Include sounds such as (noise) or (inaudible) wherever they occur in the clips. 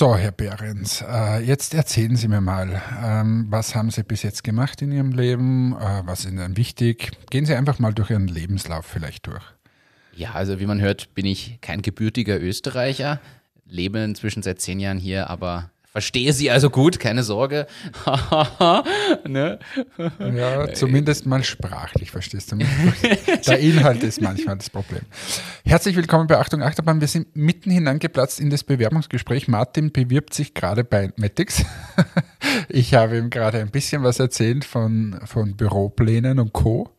So, Herr Behrens, äh, jetzt erzählen Sie mir mal, ähm, was haben Sie bis jetzt gemacht in Ihrem Leben? Äh, was ist Ihnen wichtig? Gehen Sie einfach mal durch Ihren Lebenslauf vielleicht durch. Ja, also wie man hört, bin ich kein gebürtiger Österreicher, lebe inzwischen seit zehn Jahren hier, aber Verstehe sie also gut, keine Sorge. (laughs) ne? Ja, zumindest mal sprachlich verstehst du mich. (laughs) Der Inhalt ist manchmal das Problem. Herzlich willkommen bei Achtung Achterbahn. Wir sind mitten hineingeplatzt in das Bewerbungsgespräch. Martin bewirbt sich gerade bei Matix. (laughs) Ich habe ihm gerade ein bisschen was erzählt von, von Büroplänen und Co.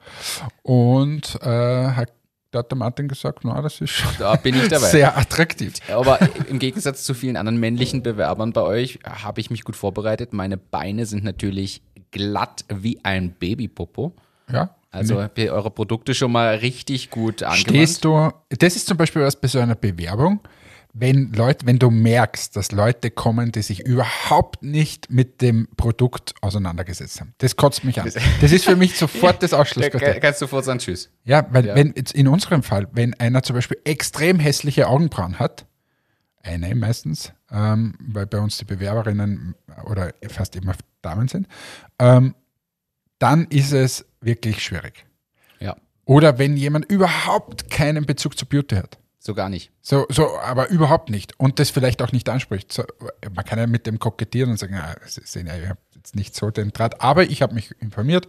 Und äh, hat da hat der Martin gesagt, na, das ist schon (laughs) da bin ich dabei. sehr attraktiv. Aber im Gegensatz zu vielen anderen männlichen Bewerbern bei euch habe ich mich gut vorbereitet. Meine Beine sind natürlich glatt wie ein Babypopo. Ja. Also habt ihr eure Produkte schon mal richtig gut angewandt. Stehst du, das ist zum Beispiel was bei so einer Bewerbung, wenn Leute, wenn du merkst, dass Leute kommen, die sich überhaupt nicht mit dem Produkt auseinandergesetzt haben. Das kotzt mich an. Das ist für mich sofort das (laughs) Ausschlusskriterium. Kannst du sofort sagen Tschüss. Ja, weil ja. wenn jetzt in unserem Fall, wenn einer zum Beispiel extrem hässliche Augenbrauen hat, eine meistens, ähm, weil bei uns die Bewerberinnen oder fast immer Damen sind, ähm, dann ist es wirklich schwierig. Ja. Oder wenn jemand überhaupt keinen Bezug zu Beauty hat. So gar nicht. So, so, aber überhaupt nicht. Und das vielleicht auch nicht anspricht. So, man kann ja mit dem kokettieren und sagen, ja, sehen ja, ich habe jetzt nicht so den Draht. Aber ich habe mich informiert,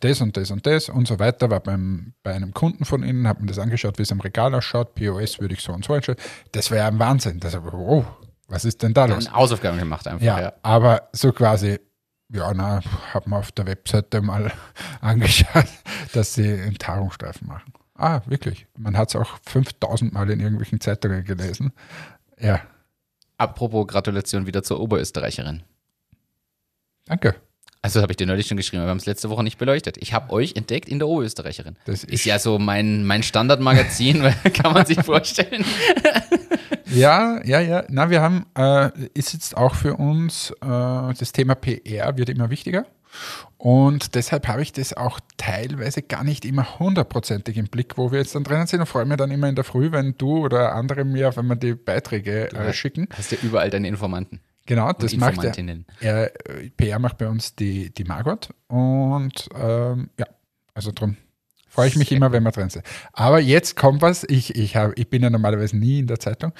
das und das und das und so weiter. War beim, bei einem Kunden von Ihnen, habe mir das angeschaut, wie es am Regal ausschaut. POS würde ich so und so einstellen. Das wäre ja ein Wahnsinn. Das, oh, was ist denn da los? Hausaufgaben gemacht einfach. Ja, ja, aber so quasi, ja, na, habe mir auf der Webseite mal (laughs) angeschaut, dass sie einen Tarnstreifen machen. Ah, wirklich. Man hat es auch 5000 Mal in irgendwelchen Zeitungen gelesen. Ja. Apropos Gratulation wieder zur Oberösterreicherin. Danke. Also habe ich dir neulich schon geschrieben, wir haben es letzte Woche nicht beleuchtet. Ich habe euch entdeckt in der Oberösterreicherin. Das ist, ist ja so mein, mein Standardmagazin, (laughs) kann man sich vorstellen. (laughs) ja, ja, ja. Na, wir haben, äh, ist jetzt auch für uns, äh, das Thema PR wird immer wichtiger. Und deshalb habe ich das auch teilweise gar nicht immer hundertprozentig im Blick, wo wir jetzt dann drinnen sind und freue mich dann immer in der Früh, wenn du oder andere mir, wenn wir die Beiträge äh, schicken. Hast du ja überall deine Informanten. Genau, das macht er. PR macht bei uns die, die Margot und ähm, ja, also darum freue ich mich Sehr immer, wenn wir drin sind. Aber jetzt kommt was, ich, ich, hab, ich bin ja normalerweise nie in der Zeitung,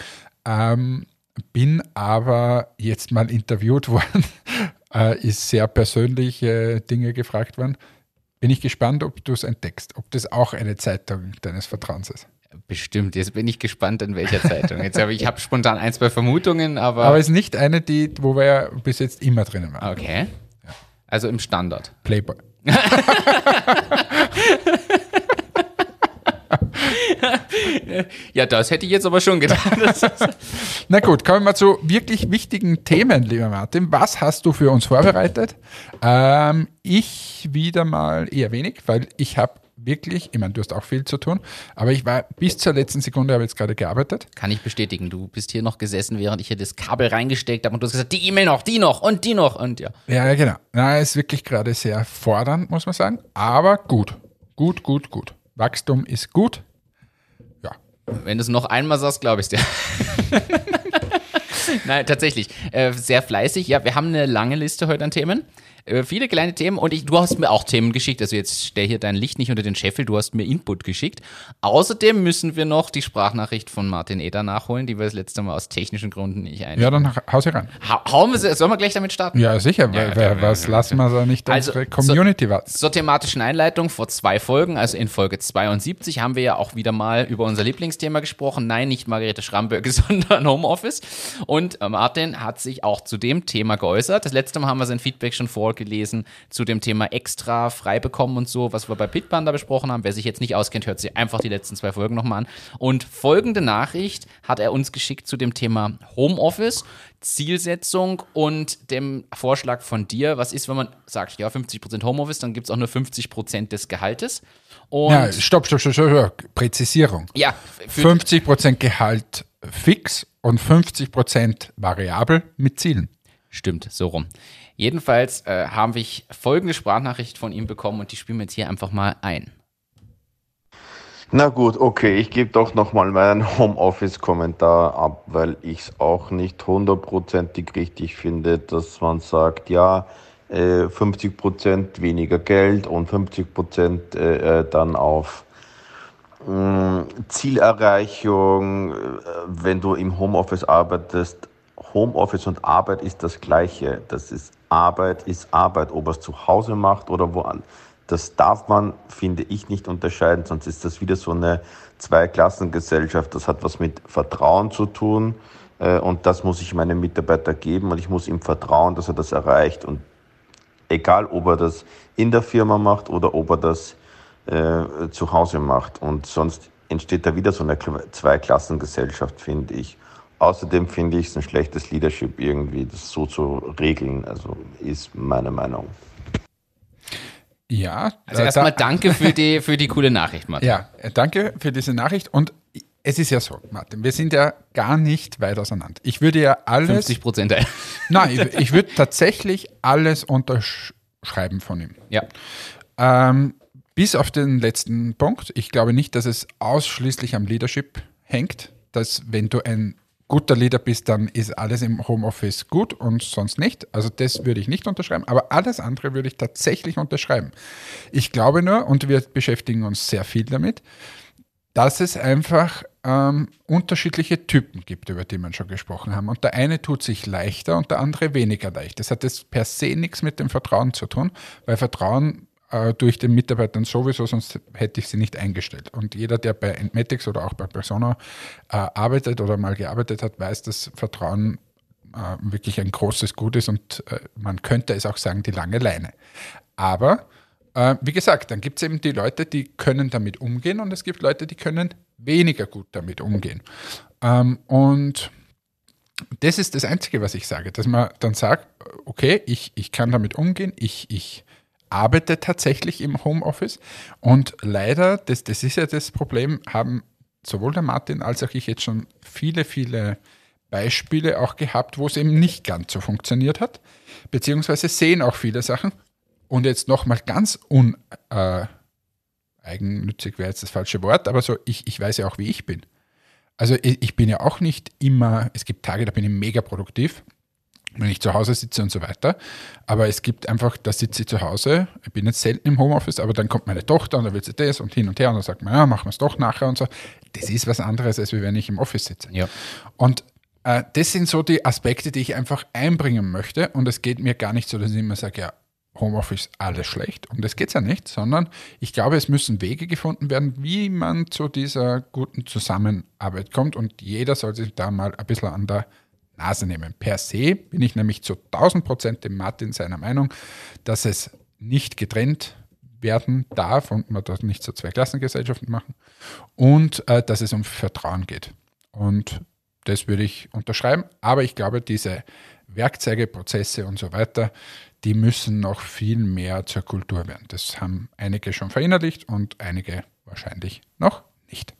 ähm, bin aber jetzt mal interviewt (laughs) worden äh, ist sehr persönliche Dinge gefragt worden. Bin ich gespannt, ob du es entdeckst, ob das auch eine Zeitung deines Vertrauens ist. Bestimmt, jetzt bin ich gespannt, in welcher Zeitung. Jetzt habe ich habe spontan ein, zwei Vermutungen, aber. Aber es ist nicht eine, die, wo wir ja bis jetzt immer drinnen waren. Okay. Ja. Also im Standard. Playboy. (laughs) ja, das hätte ich jetzt aber schon gedacht. (laughs) Na gut, kommen wir zu wirklich wichtigen Themen, lieber Martin. Was hast du für uns vorbereitet? Ähm, ich wieder mal eher wenig, weil ich habe wirklich, ich meine, du hast auch viel zu tun, aber ich war bis zur letzten Sekunde, habe jetzt gerade gearbeitet. Kann ich bestätigen. Du bist hier noch gesessen, während ich hier das Kabel reingesteckt habe und du hast gesagt, die E-Mail noch, die noch und die noch und ja. Ja, genau. Na, ist wirklich gerade sehr fordernd, muss man sagen, aber gut. Gut, gut, gut. Wachstum ist gut. Wenn du es noch einmal sagst, glaube ich dir. (laughs) Nein, tatsächlich. Äh, sehr fleißig. Ja, wir haben eine lange Liste heute an Themen. Äh, viele kleine Themen und ich, du hast mir auch Themen geschickt. Also jetzt stell hier dein Licht nicht unter den Scheffel, du hast mir Input geschickt. Außerdem müssen wir noch die Sprachnachricht von Martin Eder nachholen, die wir das letzte Mal aus technischen Gründen nicht ein. Ja, dann haus sie rein. Ha hauen wir, sollen wir gleich damit starten? Ja, sicher. Ja, weil, ja, was ja, lassen wir so nicht also, Community warten? Zur thematischen Einleitung vor zwei Folgen, also in Folge 72, haben wir ja auch wieder mal über unser Lieblingsthema gesprochen. Nein, nicht Margarete Schramböcke, (laughs) sondern Homeoffice. Und äh, Martin hat sich auch zu dem Thema geäußert. Das letzte Mal haben wir sein Feedback schon vor gelesen zu dem Thema extra frei bekommen und so, was wir bei Pitbahn da besprochen haben. Wer sich jetzt nicht auskennt, hört sich einfach die letzten zwei Folgen nochmal an. Und folgende Nachricht hat er uns geschickt zu dem Thema Homeoffice, Zielsetzung und dem Vorschlag von dir. Was ist, wenn man sagt, ja, 50% Homeoffice, dann gibt es auch nur 50% des Gehaltes. Und ja, stopp, stopp, stopp, stopp, Präzisierung. Ja. 50% Gehalt fix und 50% variabel mit Zielen. Stimmt, so rum. Jedenfalls äh, habe ich folgende Sprachnachricht von ihm bekommen und die spielen wir jetzt hier einfach mal ein. Na gut, okay, ich gebe doch nochmal meinen Homeoffice-Kommentar ab, weil ich es auch nicht hundertprozentig richtig finde, dass man sagt, ja, 50 äh, Prozent weniger Geld und 50 Prozent äh, äh, dann auf Zielerreichung, wenn du im Homeoffice arbeitest. Homeoffice und Arbeit ist das Gleiche. Das ist Arbeit, ist Arbeit, ob er es zu Hause macht oder woanders. Das darf man, finde ich, nicht unterscheiden, sonst ist das wieder so eine Zweiklassengesellschaft. Das hat was mit Vertrauen zu tun und das muss ich meinem Mitarbeiter geben und ich muss ihm vertrauen, dass er das erreicht. Und Egal, ob er das in der Firma macht oder ob er das äh, zu Hause macht. Und sonst entsteht da wieder so eine Zweiklassengesellschaft, finde ich. Außerdem finde ich es ein schlechtes Leadership irgendwie, das so zu regeln. Also ist meine Meinung. Ja. Also erstmal danke für die, (laughs) für die coole Nachricht, Martin. Ja, danke für diese Nachricht. Und es ist ja so, Martin, wir sind ja gar nicht weit auseinander. Ich würde ja alles. 50 Prozent. (laughs) Nein, ich, ich, würde tatsächlich alles unterschreiben von ihm. Ja. Ähm, bis auf den letzten Punkt. Ich glaube nicht, dass es ausschließlich am Leadership hängt, dass wenn du ein guter Leader bist, dann ist alles im Homeoffice gut und sonst nicht. Also das würde ich nicht unterschreiben, aber alles andere würde ich tatsächlich unterschreiben. Ich glaube nur, und wir beschäftigen uns sehr viel damit, dass es einfach ähm, unterschiedliche Typen gibt, über die wir schon gesprochen haben. Und der eine tut sich leichter und der andere weniger leicht. Das hat jetzt per se nichts mit dem Vertrauen zu tun, weil Vertrauen äh, durch den Mitarbeitern sowieso, sonst hätte ich sie nicht eingestellt. Und jeder, der bei Entmetics oder auch bei Persona äh, arbeitet oder mal gearbeitet hat, weiß, dass Vertrauen äh, wirklich ein großes Gut ist und äh, man könnte es auch sagen, die lange Leine. Aber äh, wie gesagt, dann gibt es eben die Leute, die können damit umgehen und es gibt Leute, die können weniger gut damit umgehen. Ähm, und das ist das Einzige, was ich sage, dass man dann sagt, okay, ich, ich kann damit umgehen, ich, ich arbeite tatsächlich im Homeoffice. Und leider, das, das ist ja das Problem, haben sowohl der Martin als auch ich jetzt schon viele, viele Beispiele auch gehabt, wo es eben nicht ganz so funktioniert hat, beziehungsweise sehen auch viele Sachen, und jetzt nochmal ganz uneigennützig äh, wäre jetzt das falsche Wort, aber so, ich, ich weiß ja auch, wie ich bin. Also ich, ich bin ja auch nicht immer, es gibt Tage, da bin ich mega produktiv, wenn ich zu Hause sitze und so weiter. Aber es gibt einfach, da sitze ich zu Hause, ich bin jetzt selten im Homeoffice, aber dann kommt meine Tochter und dann will sie das und hin und her und dann sagt man, ja, machen wir es doch nachher und so. Das ist was anderes, als wenn ich im Office sitze. Ja. Und äh, das sind so die Aspekte, die ich einfach einbringen möchte. Und es geht mir gar nicht so, dass ich immer sage, ja, Homeoffice alles schlecht. Um das geht es ja nicht, sondern ich glaube, es müssen Wege gefunden werden, wie man zu dieser guten Zusammenarbeit kommt und jeder soll sich da mal ein bisschen an der Nase nehmen. Per se bin ich nämlich zu 1000 Prozent dem Martin seiner Meinung, dass es nicht getrennt werden darf und man dort nicht so zwei Klassengesellschaften machen und äh, dass es um Vertrauen geht. Und das würde ich unterschreiben. Aber ich glaube, diese Werkzeuge, Prozesse und so weiter, die müssen noch viel mehr zur Kultur werden. Das haben einige schon verinnerlicht und einige wahrscheinlich noch nicht.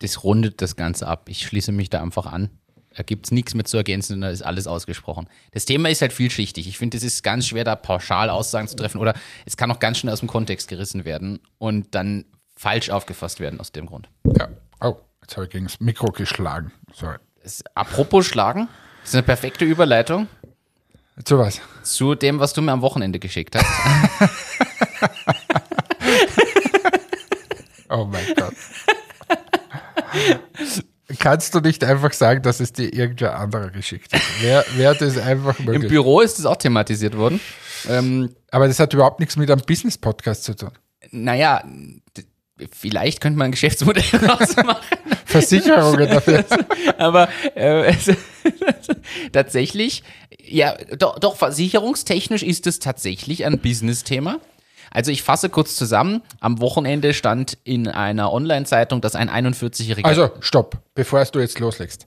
Das rundet das Ganze ab. Ich schließe mich da einfach an. Da gibt es nichts mehr zu ergänzen, da ist alles ausgesprochen. Das Thema ist halt vielschichtig. Ich finde, es ist ganz schwer, da pauschal Aussagen zu treffen oder es kann auch ganz schnell aus dem Kontext gerissen werden und dann falsch aufgefasst werden aus dem Grund. Ja, oh, jetzt habe ich gegen das Mikro geschlagen. Sorry. Das, apropos Schlagen, das ist eine perfekte Überleitung. Zu was? Zu dem, was du mir am Wochenende geschickt hast. (laughs) oh mein Gott. (laughs) Kannst du nicht einfach sagen, dass es dir irgendwer anderer geschickt hat? Wer, wer das einfach möglich? Im Büro ist es auch thematisiert worden. Ähm, Aber das hat überhaupt nichts mit einem Business-Podcast zu tun. Naja, vielleicht könnte man ein Geschäftsmodell (laughs) rausmachen. Versicherungen dafür. (laughs) Aber äh, (laughs) tatsächlich, ja, doch, doch, versicherungstechnisch ist es tatsächlich ein Business-Thema. Also ich fasse kurz zusammen. Am Wochenende stand in einer Online-Zeitung, dass ein 41-jähriger... Also stopp, bevor du jetzt loslegst.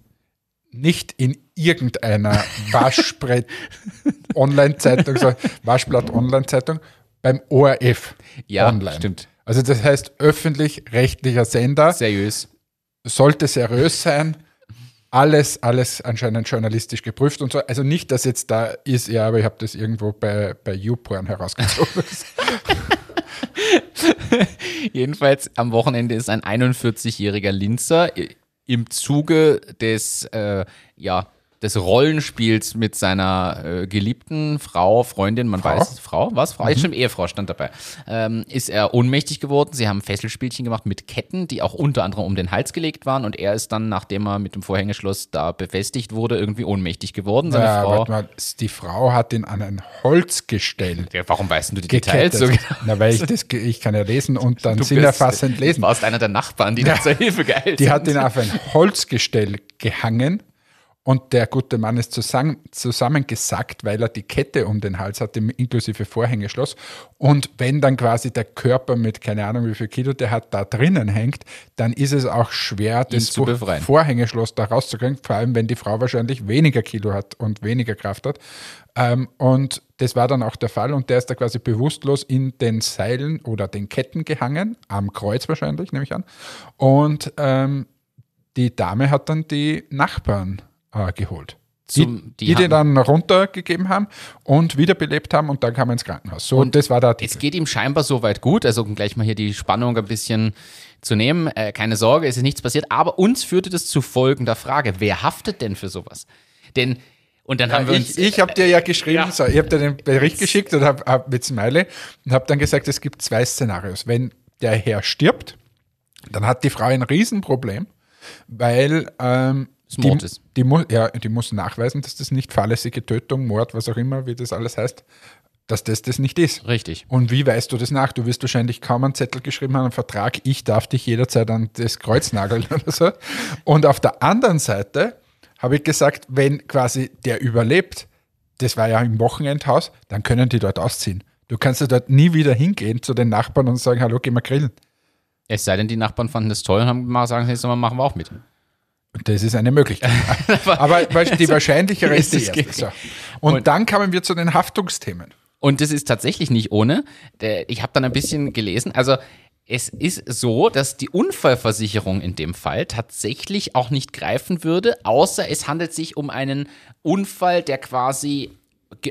Nicht in irgendeiner (laughs) Waschbrett-Online-Zeitung, Waschblatt-Online-Zeitung, beim ORF ja, online. stimmt. Also das heißt öffentlich-rechtlicher Sender. Seriös. Sollte seriös sein. Alles, alles anscheinend journalistisch geprüft und so. Also nicht, dass jetzt da ist, ja, aber ich habe das irgendwo bei, bei YouPorn herausgezogen. (laughs) Jedenfalls am Wochenende ist ein 41-jähriger Linzer im Zuge des, äh, ja, des Rollenspiels mit seiner äh, geliebten Frau, Freundin, man Frau? weiß, Frau, was? Frau, mhm. stimmt, Ehefrau stand dabei, ähm, ist er ohnmächtig geworden. Sie haben Fesselspielchen gemacht mit Ketten, die auch unter anderem um den Hals gelegt waren und er ist dann, nachdem er mit dem Vorhängeschloss da befestigt wurde, irgendwie ohnmächtig geworden. Seine ja, Frau, mal, die Frau hat ihn an ein Holzgestell. Ja, warum weißt du die gekettet. Details so genau? Na, weil ich (laughs) das, ich kann ja lesen und dann sinnerfassend lesen. Du warst einer der Nachbarn, die ja, da zur Hilfe geeilt Die hat ihn auf ein Holzgestell gehangen und der gute Mann ist zusammen, zusammengesackt, weil er die Kette um den Hals hatte, inklusive Vorhängeschloss. Und wenn dann quasi der Körper mit, keine Ahnung wie viel Kilo der hat, da drinnen hängt, dann ist es auch schwer, das Vorhängeschloss da rauszukriegen, vor allem wenn die Frau wahrscheinlich weniger Kilo hat und weniger Kraft hat. Ähm, und das war dann auch der Fall und der ist da quasi bewusstlos in den Seilen oder den Ketten gehangen, am Kreuz wahrscheinlich, nehme ich an. Und ähm, die Dame hat dann die Nachbarn äh, geholt. Zum, die, die, die, dann runtergegeben haben und wiederbelebt haben und dann kam er ins Krankenhaus. So, und das war der Es geht ihm scheinbar soweit gut, also um gleich mal hier die Spannung ein bisschen zu nehmen. Äh, keine Sorge, es ist nichts passiert, aber uns führte das zu folgender Frage. Wer haftet denn für sowas? Denn und dann ja, haben wir uns. Ich, ich habe dir ja geschrieben, ja. So, ich habe dir den Bericht geschickt und habe hab mit Smiley und habe dann gesagt, es gibt zwei Szenarios. Wenn der Herr stirbt, dann hat die Frau ein Riesenproblem, weil ähm, die, ist. Die, mu ja, die muss nachweisen, dass das nicht fahrlässige Tötung, Mord, was auch immer, wie das alles heißt, dass das das nicht ist. Richtig. Und wie weißt du das nach? Du wirst wahrscheinlich kaum einen Zettel geschrieben haben, einen Vertrag, ich darf dich jederzeit an das Kreuz nageln (laughs) oder so. Und auf der anderen Seite habe ich gesagt, wenn quasi der überlebt, das war ja im Wochenendhaus, dann können die dort ausziehen. Du kannst ja dort nie wieder hingehen zu den Nachbarn und sagen, hallo, geh mal grillen. Es sei denn, die Nachbarn fanden das toll und haben mal sagen, jetzt machen wir auch mit. Das ist eine Möglichkeit. (laughs) Aber die wahrscheinlichere ist die erste. So. Und, und dann kamen wir zu den Haftungsthemen. Und das ist tatsächlich nicht ohne. Ich habe dann ein bisschen gelesen. Also es ist so, dass die Unfallversicherung in dem Fall tatsächlich auch nicht greifen würde, außer es handelt sich um einen Unfall, der quasi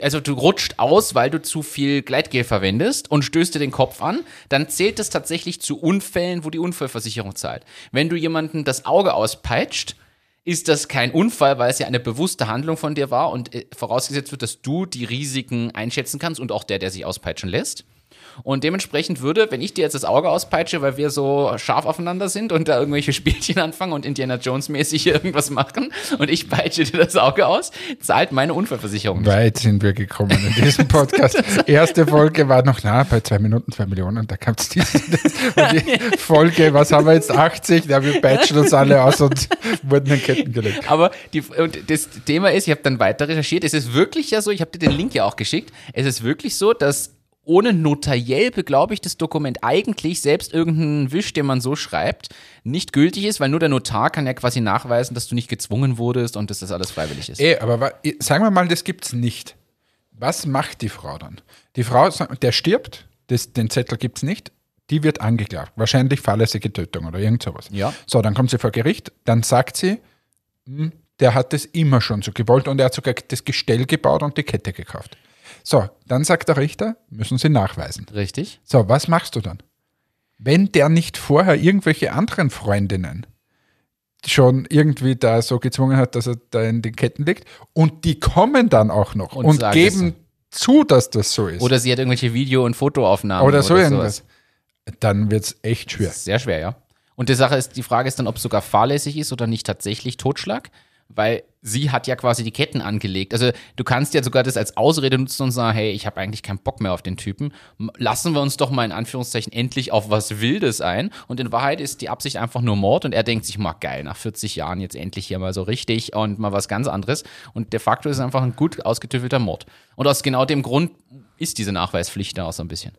also du rutscht aus, weil du zu viel Gleitgel verwendest und stößt dir den Kopf an, dann zählt das tatsächlich zu Unfällen, wo die Unfallversicherung zahlt. Wenn du jemanden das Auge auspeitscht, ist das kein Unfall, weil es ja eine bewusste Handlung von dir war und äh, vorausgesetzt wird, dass du die Risiken einschätzen kannst und auch der, der sich auspeitschen lässt. Und dementsprechend würde, wenn ich dir jetzt das Auge auspeitsche, weil wir so scharf aufeinander sind und da irgendwelche (laughs) Spielchen anfangen und Indiana Jones mäßig irgendwas machen und ich peitsche dir das Auge aus, zahlt meine Unfallversicherung. Nicht. Weit sind wir gekommen in diesem Podcast. (laughs) Erste Folge war noch nah bei zwei Minuten, zwei Millionen, da kam es die, die (laughs) Folge, was haben wir jetzt, 80, da wir peitschen uns alle aus und wurden in Ketten gelegt. Aber die, und das Thema ist, ich habe dann weiter recherchiert, es ist wirklich ja so, ich habe dir den Link ja auch geschickt, es ist wirklich so, dass ohne notariell beglaubigtes Dokument eigentlich selbst irgendein Wisch, den man so schreibt, nicht gültig ist, weil nur der Notar kann ja quasi nachweisen, dass du nicht gezwungen wurdest und dass das alles freiwillig ist. Ey, aber sagen wir mal, das gibt's nicht. Was macht die Frau dann? Die Frau, der stirbt, das, den Zettel gibt's nicht, die wird angeklagt. Wahrscheinlich fahrlässige Tötung oder irgend sowas. Ja. So, dann kommt sie vor Gericht, dann sagt sie, hm, der hat das immer schon so gewollt und er hat sogar das Gestell gebaut und die Kette gekauft. So, dann sagt der Richter, müssen Sie nachweisen. Richtig. So, was machst du dann? Wenn der nicht vorher irgendwelche anderen Freundinnen schon irgendwie da so gezwungen hat, dass er da in den Ketten liegt und die kommen dann auch noch und, und geben es. zu, dass das so ist. Oder sie hat irgendwelche Video- und Fotoaufnahmen oder so oder irgendwas. Dann wird es echt schwer. Sehr schwer, ja. Und die Sache ist, die Frage ist dann, ob es sogar fahrlässig ist oder nicht tatsächlich Totschlag weil sie hat ja quasi die Ketten angelegt. Also du kannst ja sogar das als Ausrede nutzen und sagen, hey, ich habe eigentlich keinen Bock mehr auf den Typen. Lassen wir uns doch mal in Anführungszeichen endlich auf was Wildes ein. Und in Wahrheit ist die Absicht einfach nur Mord und er denkt sich mal geil, nach 40 Jahren jetzt endlich hier mal so richtig und mal was ganz anderes. Und de facto ist es einfach ein gut ausgetüffelter Mord. Und aus genau dem Grund ist diese Nachweispflicht da auch so ein bisschen.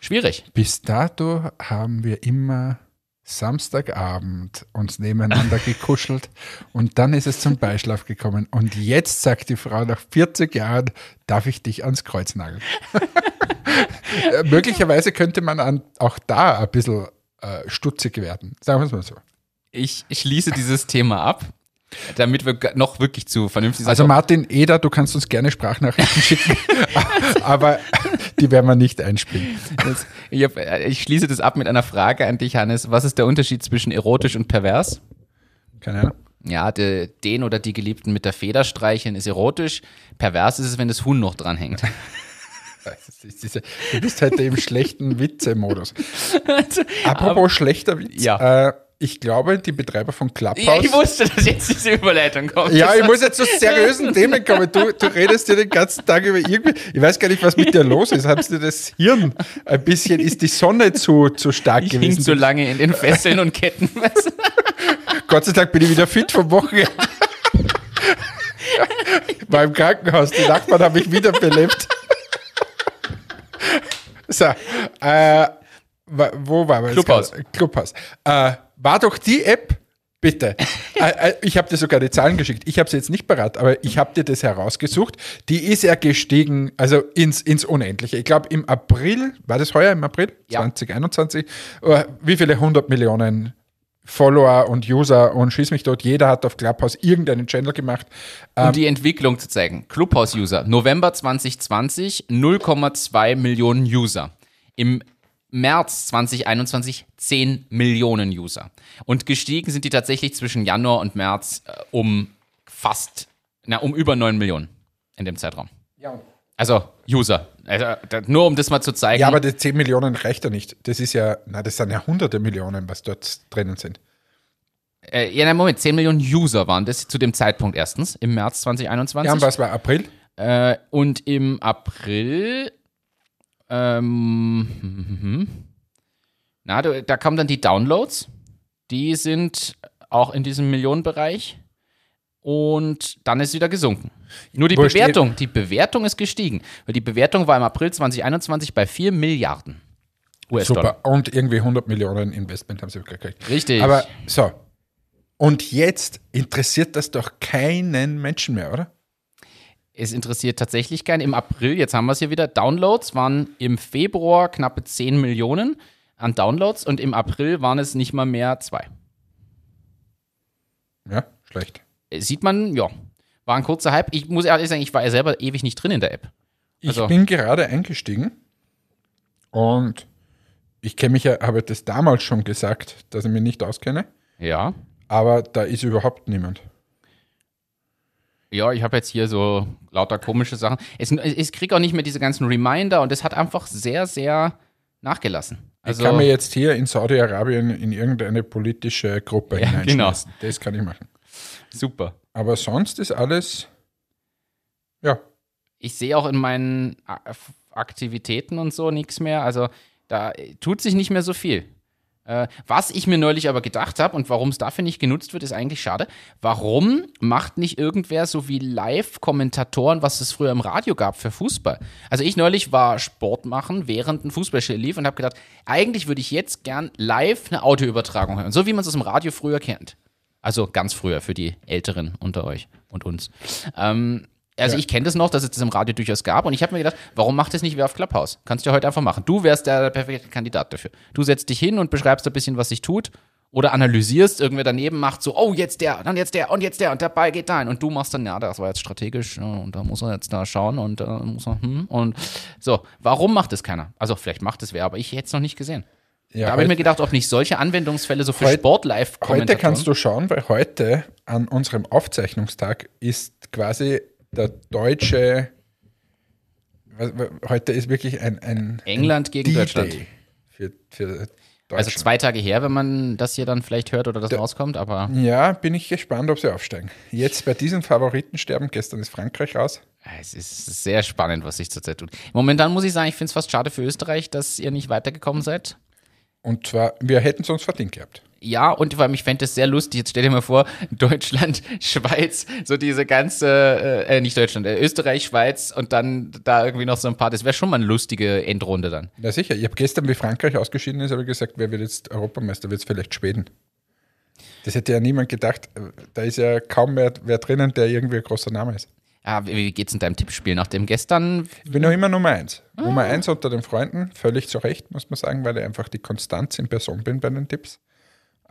Schwierig. Bis dato haben wir immer Samstagabend uns nebeneinander gekuschelt und dann ist es zum Beischlaf gekommen. Und jetzt sagt die Frau nach 40 Jahren, darf ich dich ans Kreuz nageln? (laughs) Möglicherweise könnte man an, auch da ein bisschen äh, stutzig werden. Sagen wir es mal so. Ich schließe dieses Thema ab damit wir noch wirklich zu vernünftig sind. Also Martin Eder, du kannst uns gerne Sprachnachrichten schicken, (laughs) aber die werden wir nicht einspielen. Das, ich, hab, ich schließe das ab mit einer Frage an dich, Hannes. Was ist der Unterschied zwischen erotisch und pervers? Keine Ahnung. Ja, de, den oder die Geliebten mit der Feder streicheln ist erotisch. Pervers ist es, wenn das Huhn noch dranhängt. (laughs) du bist heute im schlechten Witze-Modus. (laughs) Apropos schlechter Witz. Ja. Äh, ich glaube, die Betreiber von Clubhouse. Ja, ich wusste, dass jetzt diese Überleitung kommt. Ja, ich muss jetzt zu seriösen (laughs) Themen kommen. Du, du redest dir den ganzen Tag über irgendwie. Ich weiß gar nicht, was mit dir los ist. Habst du das Hirn ein bisschen, ist die Sonne zu, zu stark ich gewesen? Ich hing zu lange in den Fesseln und Ketten. (laughs) Gott sei Dank bin ich wieder fit vom Wochenende. (laughs) War im Krankenhaus. Die Nachbarn haben mich wieder belebt. So, äh, wo waren wir? Clubhaus. Clubhaus. Äh, war doch die App, bitte. (laughs) Äh, äh, ich habe dir sogar die Zahlen geschickt. Ich habe sie jetzt nicht parat, aber ich habe dir das herausgesucht. Die ist ja gestiegen, also ins, ins Unendliche. Ich glaube, im April, war das heuer im April ja. 2021, äh, wie viele 100 Millionen Follower und User und schieß mich dort. Jeder hat auf Clubhouse irgendeinen Channel gemacht. Um ähm, die Entwicklung zu zeigen. Clubhouse-User. November 2020 0,2 Millionen User. Im März 2021 10 Millionen User. Und gestiegen sind die tatsächlich zwischen Januar und März äh, um fast, na, um über 9 Millionen in dem Zeitraum. Ja. Also User. Also, nur um das mal zu zeigen. Ja, aber die 10 Millionen reicht ja nicht. Das ist ja, na, das sind ja hunderte Millionen, was dort drinnen sind. Äh, ja, nein, Moment, 10 Millionen User waren das zu dem Zeitpunkt erstens, im März 2021. Ja, und was war April? Äh, und im April ähm, (laughs) na, da, da kamen dann die Downloads. Die sind auch in diesem Millionenbereich. Und dann ist wieder gesunken. Nur die Wo Bewertung, steht? die Bewertung ist gestiegen. Weil die Bewertung war im April 2021 bei 4 Milliarden US-Dollar. Super. Und irgendwie 100 Millionen Investment haben sie gekriegt. Richtig. Aber so. Und jetzt interessiert das doch keinen Menschen mehr, oder? Es interessiert tatsächlich keinen. Im April, jetzt haben wir es hier wieder, Downloads waren im Februar knappe 10 Millionen an Downloads und im April waren es nicht mal mehr zwei. Ja, schlecht. Äh, sieht man, ja, war ein kurzer Hype. Ich muss ehrlich sagen, ich war ja selber ewig nicht drin in der App. Also, ich bin gerade eingestiegen und ich kenne mich ja, habe das damals schon gesagt, dass ich mich nicht auskenne. Ja. Aber da ist überhaupt niemand. Ja, ich habe jetzt hier so lauter komische Sachen. Es, ich kriege auch nicht mehr diese ganzen Reminder und es hat einfach sehr, sehr nachgelassen. Also, ich kann mir jetzt hier in Saudi-Arabien in irgendeine politische Gruppe ja, hineinschmeißen. Genau. Das kann ich machen. Super. Aber sonst ist alles, ja. Ich sehe auch in meinen Aktivitäten und so nichts mehr. Also da tut sich nicht mehr so viel. Äh, was ich mir neulich aber gedacht habe und warum es dafür nicht genutzt wird, ist eigentlich schade. Warum macht nicht irgendwer so wie Live-Kommentatoren, was es früher im Radio gab für Fußball? Also ich neulich war Sport machen, während ein Fußballspiel lief und habe gedacht, eigentlich würde ich jetzt gern live eine Audioübertragung hören, so wie man es aus dem Radio früher kennt. Also ganz früher für die Älteren unter euch und uns. Ähm, also ja. ich kenne das noch, dass es das im Radio durchaus gab und ich habe mir gedacht, warum macht das nicht wer auf Clubhouse? Kannst du ja heute einfach machen. Du wärst der perfekte Kandidat dafür. Du setzt dich hin und beschreibst ein bisschen, was sich tut oder analysierst, irgendwer daneben macht so, oh, jetzt der, dann jetzt der und jetzt der und der Ball geht dahin und du machst dann, ja, das war jetzt strategisch und da muss er jetzt da schauen und da äh, muss er, hm, und so. Warum macht es keiner? Also vielleicht macht es wer, aber ich hätte es noch nicht gesehen. Ja, da habe ich mir gedacht, ob nicht solche Anwendungsfälle so für heute, Sport live Heute kannst du schauen, weil heute an unserem Aufzeichnungstag ist quasi der deutsche, heute ist wirklich ein, ein England ein gegen Deutschland. Für, für also zwei Tage her, wenn man das hier dann vielleicht hört oder das da, rauskommt, aber. Ja, bin ich gespannt, ob sie aufsteigen. Jetzt bei diesen Favoritensterben, gestern ist Frankreich raus. Es ist sehr spannend, was sich zurzeit tut. Momentan muss ich sagen, ich finde es fast schade für Österreich, dass ihr nicht weitergekommen seid. Und zwar, wir hätten es uns verdient gehabt ja, und vor allem, ich fände es sehr lustig. Jetzt stell dir mal vor, Deutschland, (laughs) Schweiz, so diese ganze, äh, nicht Deutschland, äh, Österreich, Schweiz und dann da irgendwie noch so ein paar. Das wäre schon mal eine lustige Endrunde dann. Ja, sicher. Ich habe gestern, wie Frankreich ausgeschieden ist, habe ich gesagt, wer wird jetzt Europameister? Wird es vielleicht Schweden? Das hätte ja niemand gedacht. Da ist ja kaum mehr wer drinnen, der irgendwie ein großer Name ist. Ah, wie geht's in deinem Tippspiel nach dem gestern? Ich bin noch immer Nummer eins. Ah. Nummer eins unter den Freunden, völlig zu Recht, muss man sagen, weil ich einfach die Konstanz in Person bin bei den Tipps.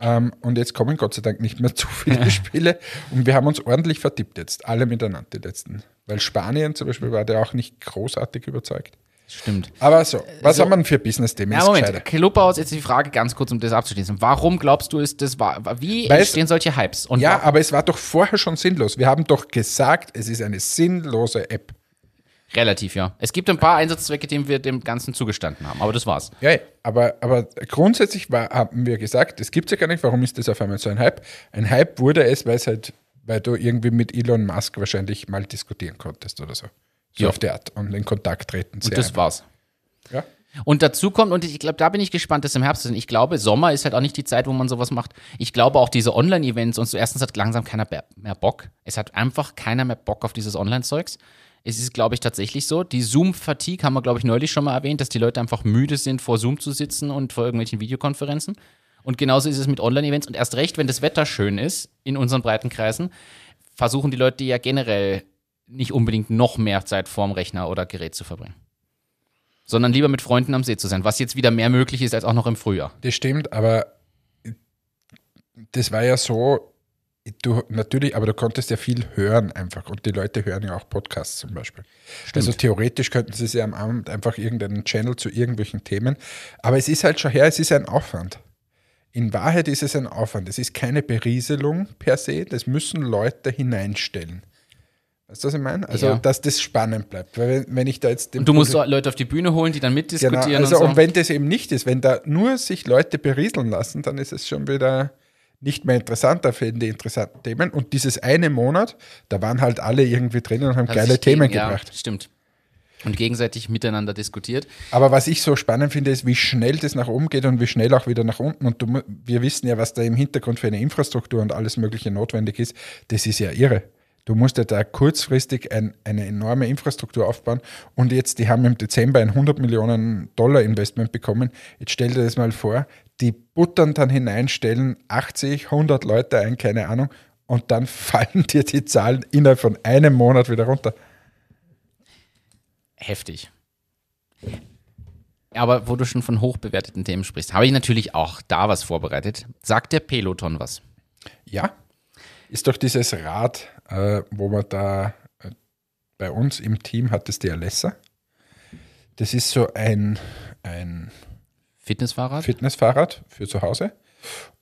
Ähm, und jetzt kommen Gott sei Dank nicht mehr zu viele Spiele. Und wir haben uns ordentlich vertippt jetzt, alle miteinander, die letzten. Weil Spanien zum Beispiel war der auch nicht großartig überzeugt. Stimmt. Aber so, was so, haben wir für Business-Themen? Ja, Moment, Clubhouse, jetzt die Frage ganz kurz, um das abzuschließen. Warum glaubst du, ist das war, wie Weiß, entstehen solche Hypes? Und ja, warum? aber es war doch vorher schon sinnlos. Wir haben doch gesagt, es ist eine sinnlose App. Relativ, ja. Es gibt ein paar Einsatzzwecke, denen wir dem Ganzen zugestanden haben, aber das war's. Ja, aber, aber grundsätzlich war, haben wir gesagt, es gibt ja gar nicht, warum ist das auf einmal so ein Hype? Ein Hype wurde es, weil es halt, weil du irgendwie mit Elon Musk wahrscheinlich mal diskutieren konntest oder so. So ja. auf der Art und in Kontakt treten. Und das einfach. war's. Ja. Und dazu kommt, und ich glaube, da bin ich gespannt, das im Herbst ist. Ich glaube, Sommer ist halt auch nicht die Zeit, wo man sowas macht. Ich glaube auch diese Online-Events und so, erstens hat langsam keiner mehr Bock. Es hat einfach keiner mehr Bock auf dieses Online-Zeugs. Es ist, glaube ich, tatsächlich so. Die Zoom-Fatigue haben wir, glaube ich, neulich schon mal erwähnt, dass die Leute einfach müde sind, vor Zoom zu sitzen und vor irgendwelchen Videokonferenzen. Und genauso ist es mit Online-Events. Und erst recht, wenn das Wetter schön ist in unseren breiten Kreisen, versuchen die Leute ja generell nicht unbedingt noch mehr Zeit vorm Rechner oder Gerät zu verbringen. Sondern lieber mit Freunden am See zu sein, was jetzt wieder mehr möglich ist als auch noch im Frühjahr. Das stimmt, aber das war ja so, Du, natürlich, aber du konntest ja viel hören einfach und die Leute hören ja auch Podcasts zum Beispiel. Stimmt. Also theoretisch könnten sie sich am Abend einfach irgendeinen Channel zu irgendwelchen Themen, aber es ist halt schon her, es ist ein Aufwand. In Wahrheit ist es ein Aufwand. Es ist keine Berieselung per se, das müssen Leute hineinstellen. Weißt du, was ich meine? Also, ja. dass das spannend bleibt. Weil, wenn ich da jetzt. Und du musst Leute auf die Bühne holen, die dann mitdiskutieren. Genau, also, und, so. und wenn das eben nicht ist, wenn da nur sich Leute berieseln lassen, dann ist es schon wieder nicht mehr interessanter für die interessanten Themen. Und dieses eine Monat, da waren halt alle irgendwie drin und haben das geile Themen gegen, gebracht. Ja, stimmt. Und gegenseitig miteinander diskutiert. Aber was ich so spannend finde, ist, wie schnell das nach oben geht und wie schnell auch wieder nach unten. Und du, wir wissen ja, was da im Hintergrund für eine Infrastruktur und alles Mögliche notwendig ist. Das ist ja irre. Du musst ja da kurzfristig ein, eine enorme Infrastruktur aufbauen. Und jetzt, die haben im Dezember ein 100 Millionen Dollar Investment bekommen. Jetzt stell dir das mal vor, die buttern dann hineinstellen 80, 100 Leute ein, keine Ahnung, und dann (laughs) fallen dir die Zahlen innerhalb von einem Monat wieder runter. Heftig. Aber wo du schon von hochbewerteten Themen sprichst, habe ich natürlich auch da was vorbereitet. Sagt der Peloton was? Ja, ist doch dieses Rad, äh, wo man da äh, bei uns im Team hat es die Alessa. Das ist so ein, ein Fitnessfahrrad? Fitnessfahrrad für zu Hause.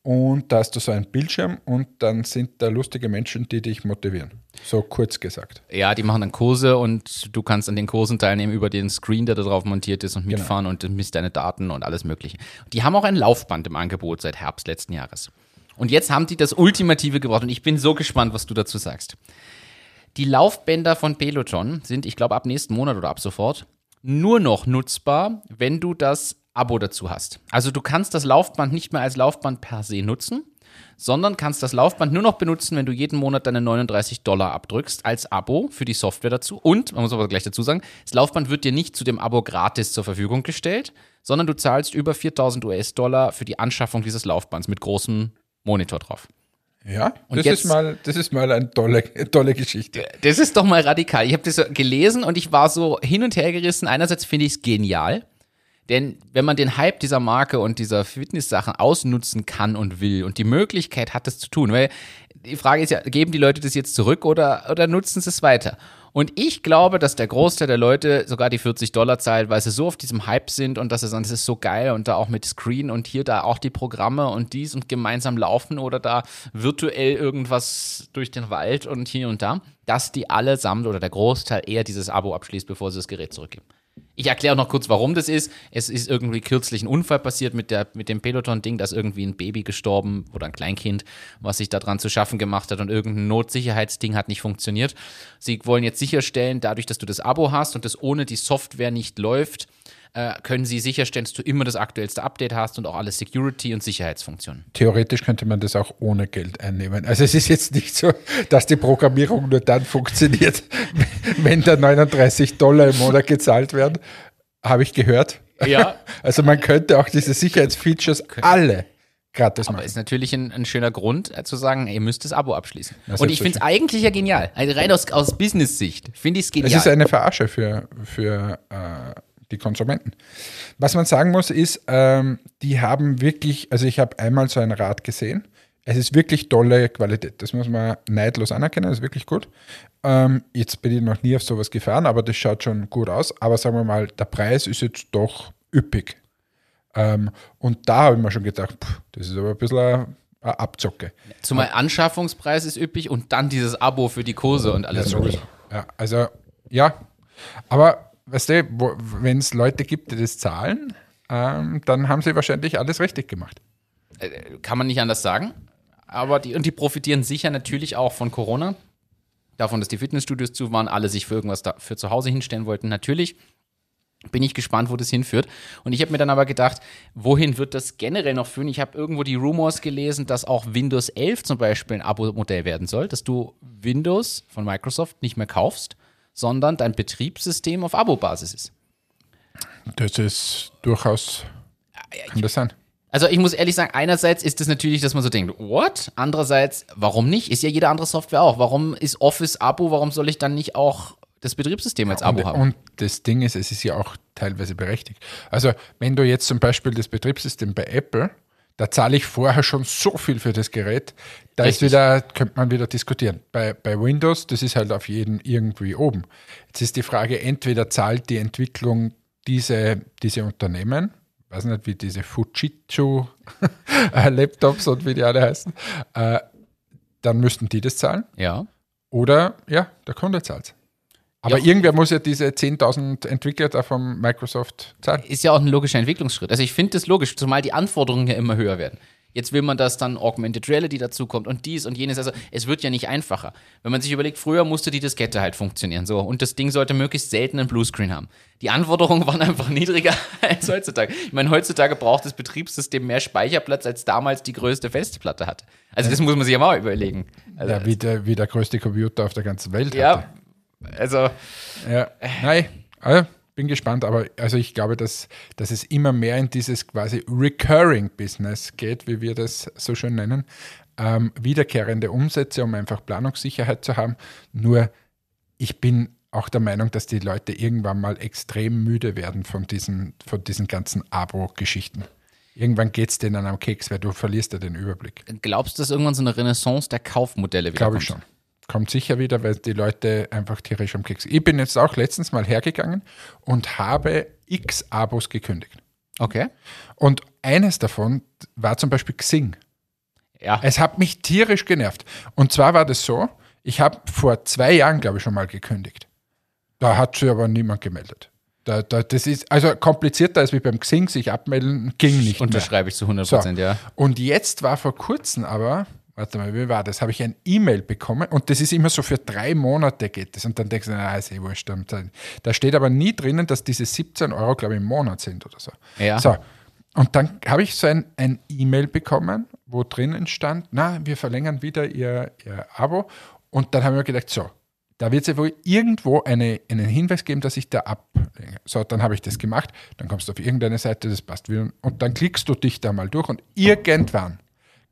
Und da hast du so einen Bildschirm und dann sind da lustige Menschen, die dich motivieren. So kurz gesagt. Ja, die machen dann Kurse und du kannst an den Kursen teilnehmen über den Screen, der da drauf montiert ist und genau. mitfahren genau. und misst deine Daten und alles Mögliche. Die haben auch ein Laufband im Angebot seit Herbst letzten Jahres. Und jetzt haben die das Ultimative gebraucht und ich bin so gespannt, was du dazu sagst. Die Laufbänder von Peloton sind, ich glaube, ab nächsten Monat oder ab sofort nur noch nutzbar, wenn du das Abo dazu hast. Also du kannst das Laufband nicht mehr als Laufband per se nutzen, sondern kannst das Laufband nur noch benutzen, wenn du jeden Monat deine 39 Dollar abdrückst als Abo für die Software dazu. Und, man muss aber gleich dazu sagen, das Laufband wird dir nicht zu dem Abo gratis zur Verfügung gestellt, sondern du zahlst über 4000 US-Dollar für die Anschaffung dieses Laufbands mit großem Monitor drauf. Ja, und das, jetzt, ist mal, das ist mal eine tolle, tolle Geschichte. Das ist doch mal radikal. Ich habe das gelesen und ich war so hin und her gerissen. Einerseits finde ich es genial, denn wenn man den Hype dieser Marke und dieser Fitness-Sachen ausnutzen kann und will und die Möglichkeit hat, das zu tun, weil die Frage ist ja, geben die Leute das jetzt zurück oder, oder nutzen sie es weiter? Und ich glaube, dass der Großteil der Leute sogar die 40 Dollar zahlt, weil sie so auf diesem Hype sind und dass sie sagen, das ist so geil und da auch mit Screen und hier da auch die Programme und dies und gemeinsam laufen oder da virtuell irgendwas durch den Wald und hier und da, dass die allesamt oder der Großteil eher dieses Abo abschließt, bevor sie das Gerät zurückgeben. Ich erkläre noch kurz, warum das ist. Es ist irgendwie kürzlich ein Unfall passiert mit, der, mit dem Peloton-Ding, da ist irgendwie ein Baby gestorben oder ein Kleinkind, was sich daran zu schaffen gemacht hat und irgendein Notsicherheitsding hat nicht funktioniert. Sie wollen jetzt sicherstellen, dadurch, dass du das Abo hast und das ohne die Software nicht läuft, äh, können sie sicherstellen, dass du immer das aktuellste Update hast und auch alle Security- und Sicherheitsfunktionen. Theoretisch könnte man das auch ohne Geld einnehmen. Also es ist jetzt nicht so, dass die Programmierung nur dann funktioniert, (laughs) wenn da 39 Dollar im Monat gezahlt werden. Habe ich gehört. Ja. (laughs) Also man könnte auch diese Sicherheitsfeatures alle gratis machen. Aber ist natürlich ein, ein schöner Grund äh, zu sagen, ihr müsst das Abo abschließen. Das und ich finde es eigentlich ja genial. Also rein aus, aus Business-Sicht finde ich es genial. Es ist eine Verarsche für, für äh, die Konsumenten. Was man sagen muss, ist, ähm, die haben wirklich, also ich habe einmal so ein Rad gesehen Es ist wirklich tolle Qualität. Das muss man neidlos anerkennen. Das ist wirklich gut. Ähm, jetzt bin ich noch nie auf sowas gefahren, aber das schaut schon gut aus. Aber sagen wir mal, der Preis ist jetzt doch üppig. Ähm, und da habe ich mir schon gedacht, pff, das ist aber ein bisschen eine, eine Abzocke. Zumal Anschaffungspreis ist üppig und dann dieses Abo für die Kurse und alles. Ja, sowieso. Ja, also, ja. Aber, weißt du, wenn es Leute gibt, die das zahlen, ähm, dann haben sie wahrscheinlich alles richtig gemacht. Äh, kann man nicht anders sagen. Aber die, und die profitieren sicher natürlich auch von Corona. Davon, dass die Fitnessstudios zu waren, alle sich für irgendwas da, für zu Hause hinstellen wollten. Natürlich bin ich gespannt, wo das hinführt. Und ich habe mir dann aber gedacht, wohin wird das generell noch führen? Ich habe irgendwo die Rumors gelesen, dass auch Windows 11 zum Beispiel ein Abo-Modell werden soll, dass du Windows von Microsoft nicht mehr kaufst, sondern dein Betriebssystem auf Abo-Basis ist. Das ist durchaus, sein. Also ich muss ehrlich sagen, einerseits ist es das natürlich, dass man so denkt, what? Andererseits, warum nicht? Ist ja jede andere Software auch. Warum ist Office Abo? Warum soll ich dann nicht auch das Betriebssystem als Abo und, haben? Und das Ding ist, es ist ja auch teilweise berechtigt. Also wenn du jetzt zum Beispiel das Betriebssystem bei Apple, da zahle ich vorher schon so viel für das Gerät, da ist wieder, könnte man wieder diskutieren. Bei, bei Windows, das ist halt auf jeden irgendwie oben. Jetzt ist die Frage, entweder zahlt die Entwicklung diese, diese Unternehmen, weiß nicht, wie diese Fujitsu-Laptops (laughs) und wie die alle heißen, äh, dann müssten die das zahlen. Ja. Oder ja, der Kunde zahlt aber ja. irgendwer muss ja diese 10.000 Entwickler da von Microsoft zahlen. Ist ja auch ein logischer Entwicklungsschritt. Also ich finde das logisch, zumal die Anforderungen ja immer höher werden. Jetzt will man, dass dann Augmented Reality dazukommt und dies und jenes. Also es wird ja nicht einfacher. Wenn man sich überlegt, früher musste die Diskette halt funktionieren. So, und das Ding sollte möglichst selten einen Bluescreen haben. Die Anforderungen (laughs) waren einfach niedriger (laughs) als heutzutage. Ich meine, heutzutage braucht das Betriebssystem mehr Speicherplatz, als damals die größte Festplatte hatte. Also das muss man sich ja mal überlegen. Also, ja, wie der, wie der größte Computer auf der ganzen Welt ja, hatte. Also. Ja, nein, also bin gespannt, aber also ich glaube, dass, dass es immer mehr in dieses quasi Recurring Business geht, wie wir das so schön nennen. Ähm, wiederkehrende Umsätze, um einfach Planungssicherheit zu haben. Nur ich bin auch der Meinung, dass die Leute irgendwann mal extrem müde werden von diesen, von diesen ganzen Abo-Geschichten. Irgendwann geht es denen am Keks, weil du verlierst ja den Überblick. Glaubst du, dass irgendwann so eine Renaissance der Kaufmodelle wieder Glaube ich schon kommt sicher wieder, weil die Leute einfach tierisch am Keks. Ich bin jetzt auch letztens mal hergegangen und habe x Abos gekündigt. Okay. Und eines davon war zum Beispiel Xing. Ja. Es hat mich tierisch genervt. Und zwar war das so, ich habe vor zwei Jahren, glaube ich, schon mal gekündigt. Da hat sich aber niemand gemeldet. Da, da, das ist also komplizierter als wie beim Xing sich abmelden, ging nicht. Unterschreibe ich zu 100 Prozent, so. ja. Und jetzt war vor kurzem aber warte mal, wie war das? Habe ich ein E-Mail bekommen und das ist immer so für drei Monate geht das. Und dann denkst du, na, ist eh wurscht. Da steht aber nie drinnen, dass diese 17 Euro, glaube ich, im Monat sind oder so. Ja. So. Und dann habe ich so ein, ein E-Mail bekommen, wo drinnen stand, na, wir verlängern wieder ihr, ihr Abo. Und dann habe ich mir gedacht, so, da wird es ja wohl irgendwo eine, einen Hinweis geben, dass ich da ablege. So, dann habe ich das gemacht, dann kommst du auf irgendeine Seite, das passt wieder. Und dann klickst du dich da mal durch und irgendwann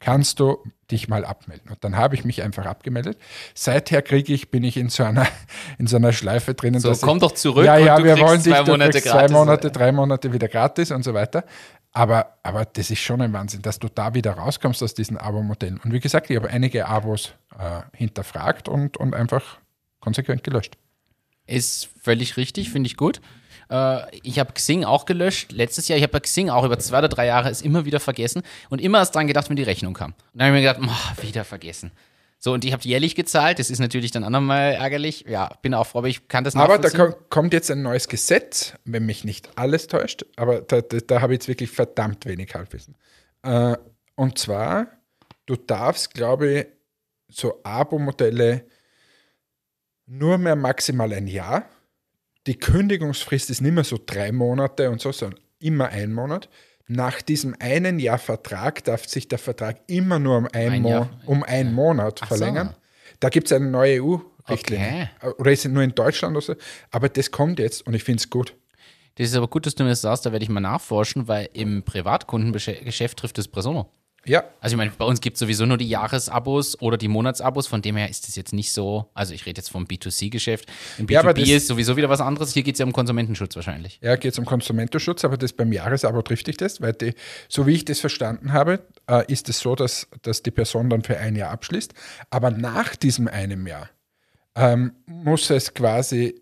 kannst du dich mal abmelden. Und dann habe ich mich einfach abgemeldet. Seither kriege ich, bin ich in so einer, (laughs) in so einer Schleife drinnen. So, komm ich, doch zurück. Ja, ja, wir wollen dich, zwei Monate, zwei Monate, drei Monate wieder gratis und so weiter. Aber, aber das ist schon ein Wahnsinn, dass du da wieder rauskommst aus diesen Abo-Modellen. Und wie gesagt, ich habe einige Abos äh, hinterfragt und, und einfach konsequent gelöscht. Ist völlig richtig, finde ich gut. Äh, ich habe Xing auch gelöscht letztes Jahr. Ich habe Xing auch über zwei oder drei Jahre es immer wieder vergessen und immer erst dran gedacht, wenn die Rechnung kam. Und dann habe ich mir gedacht, oh, wieder vergessen. So, und ich habe jährlich gezahlt. Das ist natürlich dann andermal ärgerlich. Ja, bin auch froh, aber ich kann das nicht. Aber da kommt jetzt ein neues Gesetz, wenn mich nicht alles täuscht. Aber da, da, da habe ich jetzt wirklich verdammt wenig Halbwissen. Äh, und zwar, du darfst, glaube ich, so Abo-Modelle nur mehr maximal ein Jahr die Kündigungsfrist ist nicht mehr so drei Monate und so, sondern immer ein Monat. Nach diesem einen Jahr Vertrag darf sich der Vertrag immer nur um, ein ein Mo um einen Monat Ach verlängern. So. Da gibt es eine neue EU-Richtlinie. Okay. Oder ist es nur in Deutschland oder so? Aber das kommt jetzt und ich finde es gut. Das ist aber gut, dass du mir das sagst, da werde ich mal nachforschen, weil im Privatkundengeschäft trifft es Presono. Ja. Also ich meine, bei uns gibt es sowieso nur die Jahresabos oder die Monatsabos, von dem her ist das jetzt nicht so, also ich rede jetzt vom B2C-Geschäft. Im B2B ja, ist sowieso wieder was anderes, hier geht es ja um Konsumentenschutz wahrscheinlich. Ja, geht es um Konsumentenschutz, aber das beim Jahresabo trifft dich das, weil die, so wie ich das verstanden habe, äh, ist es so, dass, dass die Person dann für ein Jahr abschließt, aber nach diesem einem Jahr ähm, muss es quasi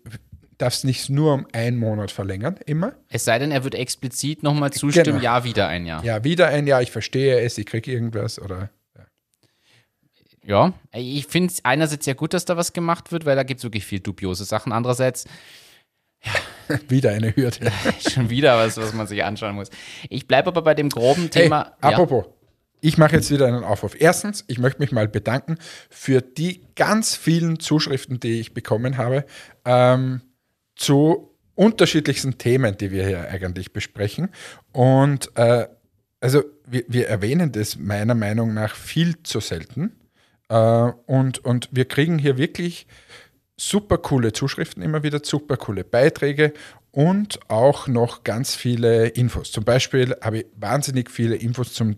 darfst nicht nur um einen Monat verlängern, immer. Es sei denn, er wird explizit nochmal zustimmen, genau. ja, wieder ein Jahr. Ja, wieder ein Jahr, ich verstehe es, ich kriege irgendwas oder. Ja, ja ich finde es einerseits ja gut, dass da was gemacht wird, weil da gibt es wirklich viel dubiose Sachen. Andererseits, ja. (laughs) wieder eine Hürde. (laughs) Schon wieder was, was man sich anschauen muss. Ich bleibe aber bei dem groben Thema. Hey, apropos, ja. Ich mache jetzt wieder einen Aufruf. Erstens, ich möchte mich mal bedanken für die ganz vielen Zuschriften, die ich bekommen habe. Ähm, zu unterschiedlichsten Themen, die wir hier eigentlich besprechen. Und äh, also wir, wir, erwähnen das meiner Meinung nach viel zu selten. Äh, und, und wir kriegen hier wirklich super coole Zuschriften immer wieder, super coole Beiträge und auch noch ganz viele Infos. Zum Beispiel habe ich wahnsinnig viele Infos zum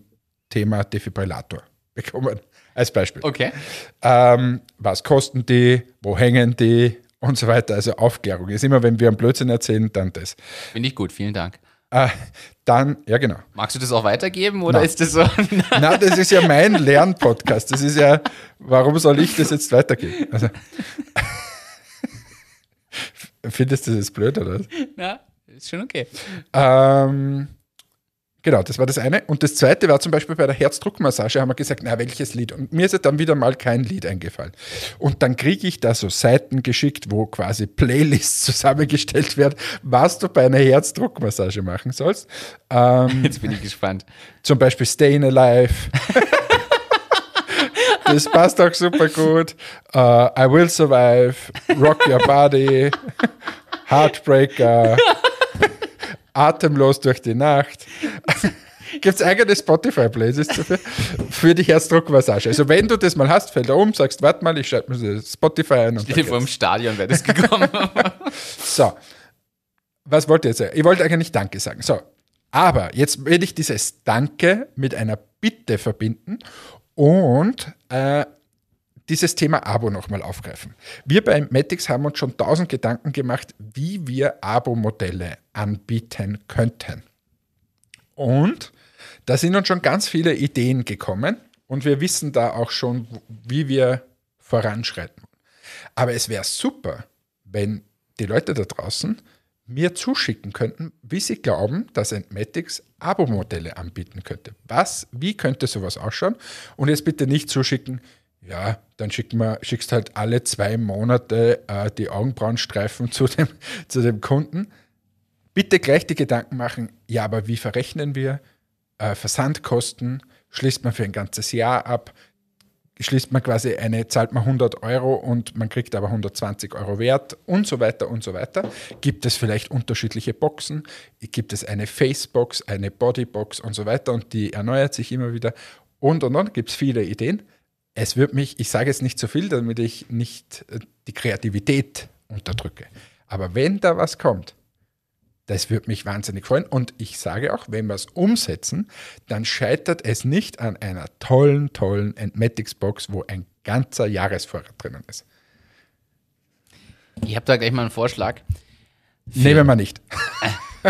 Thema Defibrillator (laughs) bekommen. Als Beispiel. Okay. Ähm, was kosten die? Wo hängen die? Und so weiter. Also Aufklärung ist immer, wenn wir einen Blödsinn erzählen, dann das. Finde ich gut, vielen Dank. Äh, dann, ja genau. Magst du das auch weitergeben oder Nein. ist das so? (laughs) Nein, das ist ja mein Lernpodcast. Das ist ja, warum soll ich das jetzt weitergeben? Also, (laughs) findest du das blöd oder was? Ja, ist schon okay. Ähm, Genau, das war das eine. Und das zweite war zum Beispiel bei der Herzdruckmassage, haben wir gesagt, na, welches Lied? Und mir ist dann wieder mal kein Lied eingefallen. Und dann kriege ich da so Seiten geschickt, wo quasi Playlists (laughs) zusammengestellt werden, was du bei einer Herzdruckmassage machen sollst. Ähm, Jetzt bin ich gespannt. Zum Beispiel Stayin' Alive. (laughs) das passt auch super gut. Uh, I Will Survive, Rock Your Body, (laughs) Heartbreaker. Atemlos durch die Nacht. (laughs) Gibt es eigene Spotify-Playlists dafür? Für die Herzdruckmassage. Also wenn du das mal hast, fällt da um, sagst, warte mal, ich schalte mir Spotify ein. Stell dir vor, im Stadion wäre das gekommen. (laughs) so, was wollt ihr jetzt sagen? Ich wollte eigentlich Danke sagen. So, aber jetzt werde ich dieses Danke mit einer Bitte verbinden und äh, dieses Thema Abo nochmal aufgreifen. Wir bei Matix haben uns schon tausend Gedanken gemacht, wie wir Abo-Modelle anbieten könnten. Und da sind uns schon ganz viele Ideen gekommen und wir wissen da auch schon, wie wir voranschreiten. Aber es wäre super, wenn die Leute da draußen mir zuschicken könnten, wie sie glauben, dass Entmatics Abo-Modelle anbieten könnte. Was, wie könnte sowas ausschauen? Und jetzt bitte nicht zuschicken, ja, dann schick mal, schickst halt alle zwei Monate äh, die Augenbrauenstreifen (laughs) zu dem, zu dem Kunden. Bitte gleich die Gedanken machen, ja, aber wie verrechnen wir? Äh, Versandkosten schließt man für ein ganzes Jahr ab, schließt man quasi eine, zahlt man 100 Euro und man kriegt aber 120 Euro Wert und so weiter und so weiter. Gibt es vielleicht unterschiedliche Boxen? Gibt es eine Facebox, eine Bodybox und so weiter und die erneuert sich immer wieder und und und, gibt es viele Ideen es wird mich, ich sage jetzt nicht zu so viel, damit ich nicht äh, die Kreativität unterdrücke. Aber wenn da was kommt, das wird mich wahnsinnig freuen. Und ich sage auch, wenn wir es umsetzen, dann scheitert es nicht an einer tollen, tollen Entmatics-Box, wo ein ganzer Jahresvorrat drinnen ist. Ich habe da gleich mal einen Vorschlag. Nehmen wir nicht.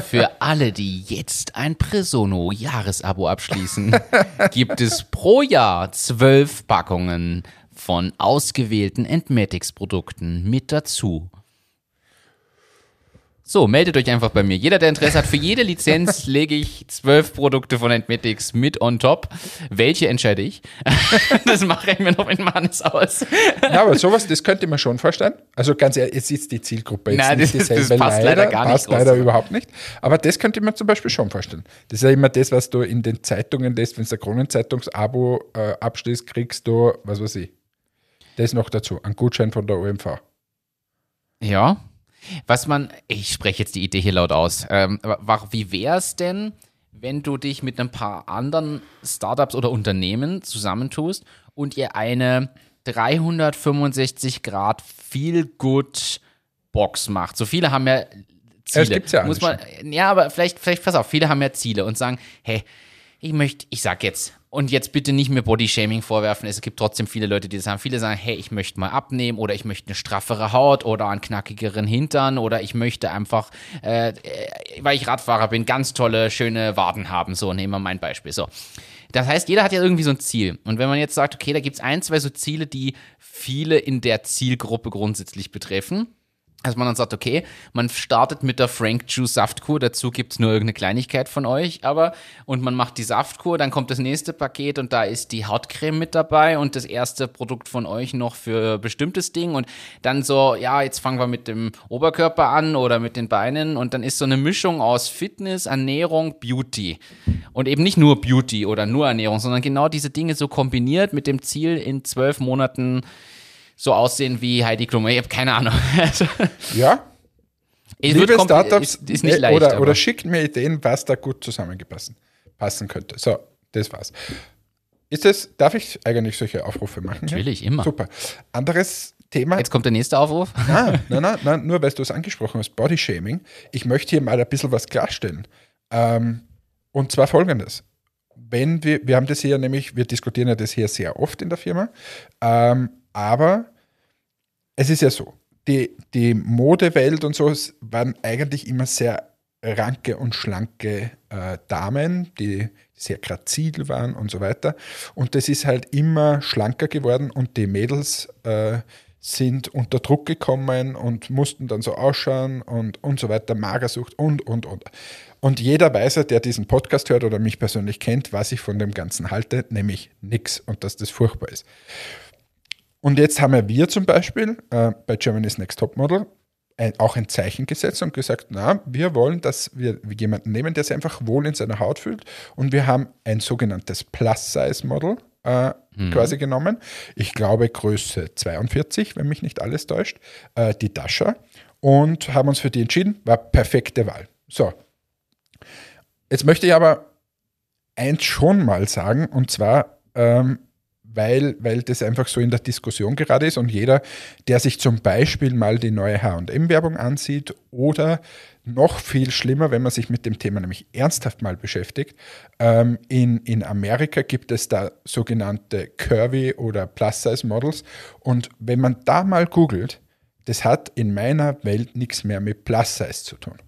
Für alle, die jetzt ein Presono Jahresabo abschließen, (laughs) gibt es pro Jahr zwölf Packungen von ausgewählten Entmatics Produkten mit dazu. So, meldet euch einfach bei mir. Jeder, der Interesse hat, für jede Lizenz (laughs) lege ich zwölf Produkte von Entmatics mit on top. Welche entscheide ich? (laughs) das mache ich mir noch in Mannes aus. Ja, aber sowas, das könnte man schon vorstellen. Also ganz ehrlich, jetzt ist die Zielgruppe jetzt Nein, nicht das, dieselbe. Das passt leider, leider gar nicht. Passt leider überhaupt nicht. Aber das könnte man zum Beispiel schon vorstellen. Das ist ja immer das, was du in den Zeitungen lässt, wenn du ein Kronenzeitungsabo äh, abschließt, kriegst du, was weiß ich, das noch dazu, ein Gutschein von der OMV. Ja, was man, ich spreche jetzt die Idee hier laut aus. Ähm, wie wäre es denn, wenn du dich mit ein paar anderen Startups oder Unternehmen zusammentust und ihr eine 365 Grad Feel Good Box macht? So viele haben ja Ziele. Das gibt's ja, Muss man, ja, aber vielleicht, vielleicht, pass auf, viele haben ja Ziele und sagen, hey, ich möchte, ich sag jetzt, und jetzt bitte nicht mehr Bodyshaming vorwerfen. Es gibt trotzdem viele Leute, die das haben. Viele sagen, hey, ich möchte mal abnehmen oder ich möchte eine straffere Haut oder einen knackigeren Hintern oder ich möchte einfach, äh, äh, weil ich Radfahrer bin, ganz tolle, schöne Waden haben. So, nehmen wir mein Beispiel. So. Das heißt, jeder hat ja irgendwie so ein Ziel. Und wenn man jetzt sagt, okay, da gibt es ein, zwei so Ziele, die viele in der Zielgruppe grundsätzlich betreffen, dass man dann sagt, okay, man startet mit der Frank Juice Saftkur, dazu gibt's nur irgendeine Kleinigkeit von euch, aber und man macht die Saftkur, dann kommt das nächste Paket und da ist die Hautcreme mit dabei und das erste Produkt von euch noch für bestimmtes Ding und dann so, ja, jetzt fangen wir mit dem Oberkörper an oder mit den Beinen und dann ist so eine Mischung aus Fitness, Ernährung, Beauty. Und eben nicht nur Beauty oder nur Ernährung, sondern genau diese Dinge so kombiniert mit dem Ziel in zwölf Monaten so aussehen wie Heidi Klum. Ich habe keine Ahnung. (laughs) Also, ja. Liebe Startups, ist, ist nicht leicht, oder, oder schickt mir Ideen, was da gut zusammengepasst passen könnte. So, das war's. Ist es, darf ich eigentlich solche Aufrufe machen? Natürlich, hier? immer. Super. Anderes Thema. Jetzt kommt der nächste Aufruf. (laughs) Nein, nein, nein, nein nur weil du es angesprochen hast, Bodyshaming. Ich möchte hier mal ein bisschen was klarstellen. Ähm, und zwar folgendes. Wenn wir, wir haben das hier nämlich, wir diskutieren ja das hier sehr oft in der Firma, ähm, aber es ist ja so, die, die Modewelt und so waren eigentlich immer sehr ranke und schlanke äh, Damen, die sehr grazil waren und so weiter. Und das ist halt immer schlanker geworden und die Mädels äh, sind unter Druck gekommen und mussten dann so ausschauen und, und so weiter, Magersucht und, und, und. Und jeder weiß, der diesen Podcast hört oder mich persönlich kennt, was ich von dem Ganzen halte, nämlich nichts und dass das furchtbar ist. Und jetzt haben wir zum Beispiel äh, bei Germany's Next Top Model ein, auch ein Zeichen gesetzt und gesagt, na, wir wollen, dass wir jemanden nehmen, der sich einfach wohl in seiner Haut fühlt. Und wir haben ein sogenanntes Plus-Size-Model äh, mhm. quasi genommen. Ich glaube Größe 42, wenn mich nicht alles täuscht, äh, die Dasha. Und haben uns für die entschieden, war perfekte Wahl. So. Jetzt möchte ich aber eins schon mal sagen, und zwar, ähm, weil, weil das einfach so in der Diskussion gerade ist und jeder, der sich zum Beispiel mal die neue HM-Werbung ansieht oder noch viel schlimmer, wenn man sich mit dem Thema nämlich ernsthaft mal beschäftigt, ähm, in, in Amerika gibt es da sogenannte Curvy oder Plus-Size-Models und wenn man da mal googelt, das hat in meiner Welt nichts mehr mit Plus-Size zu tun.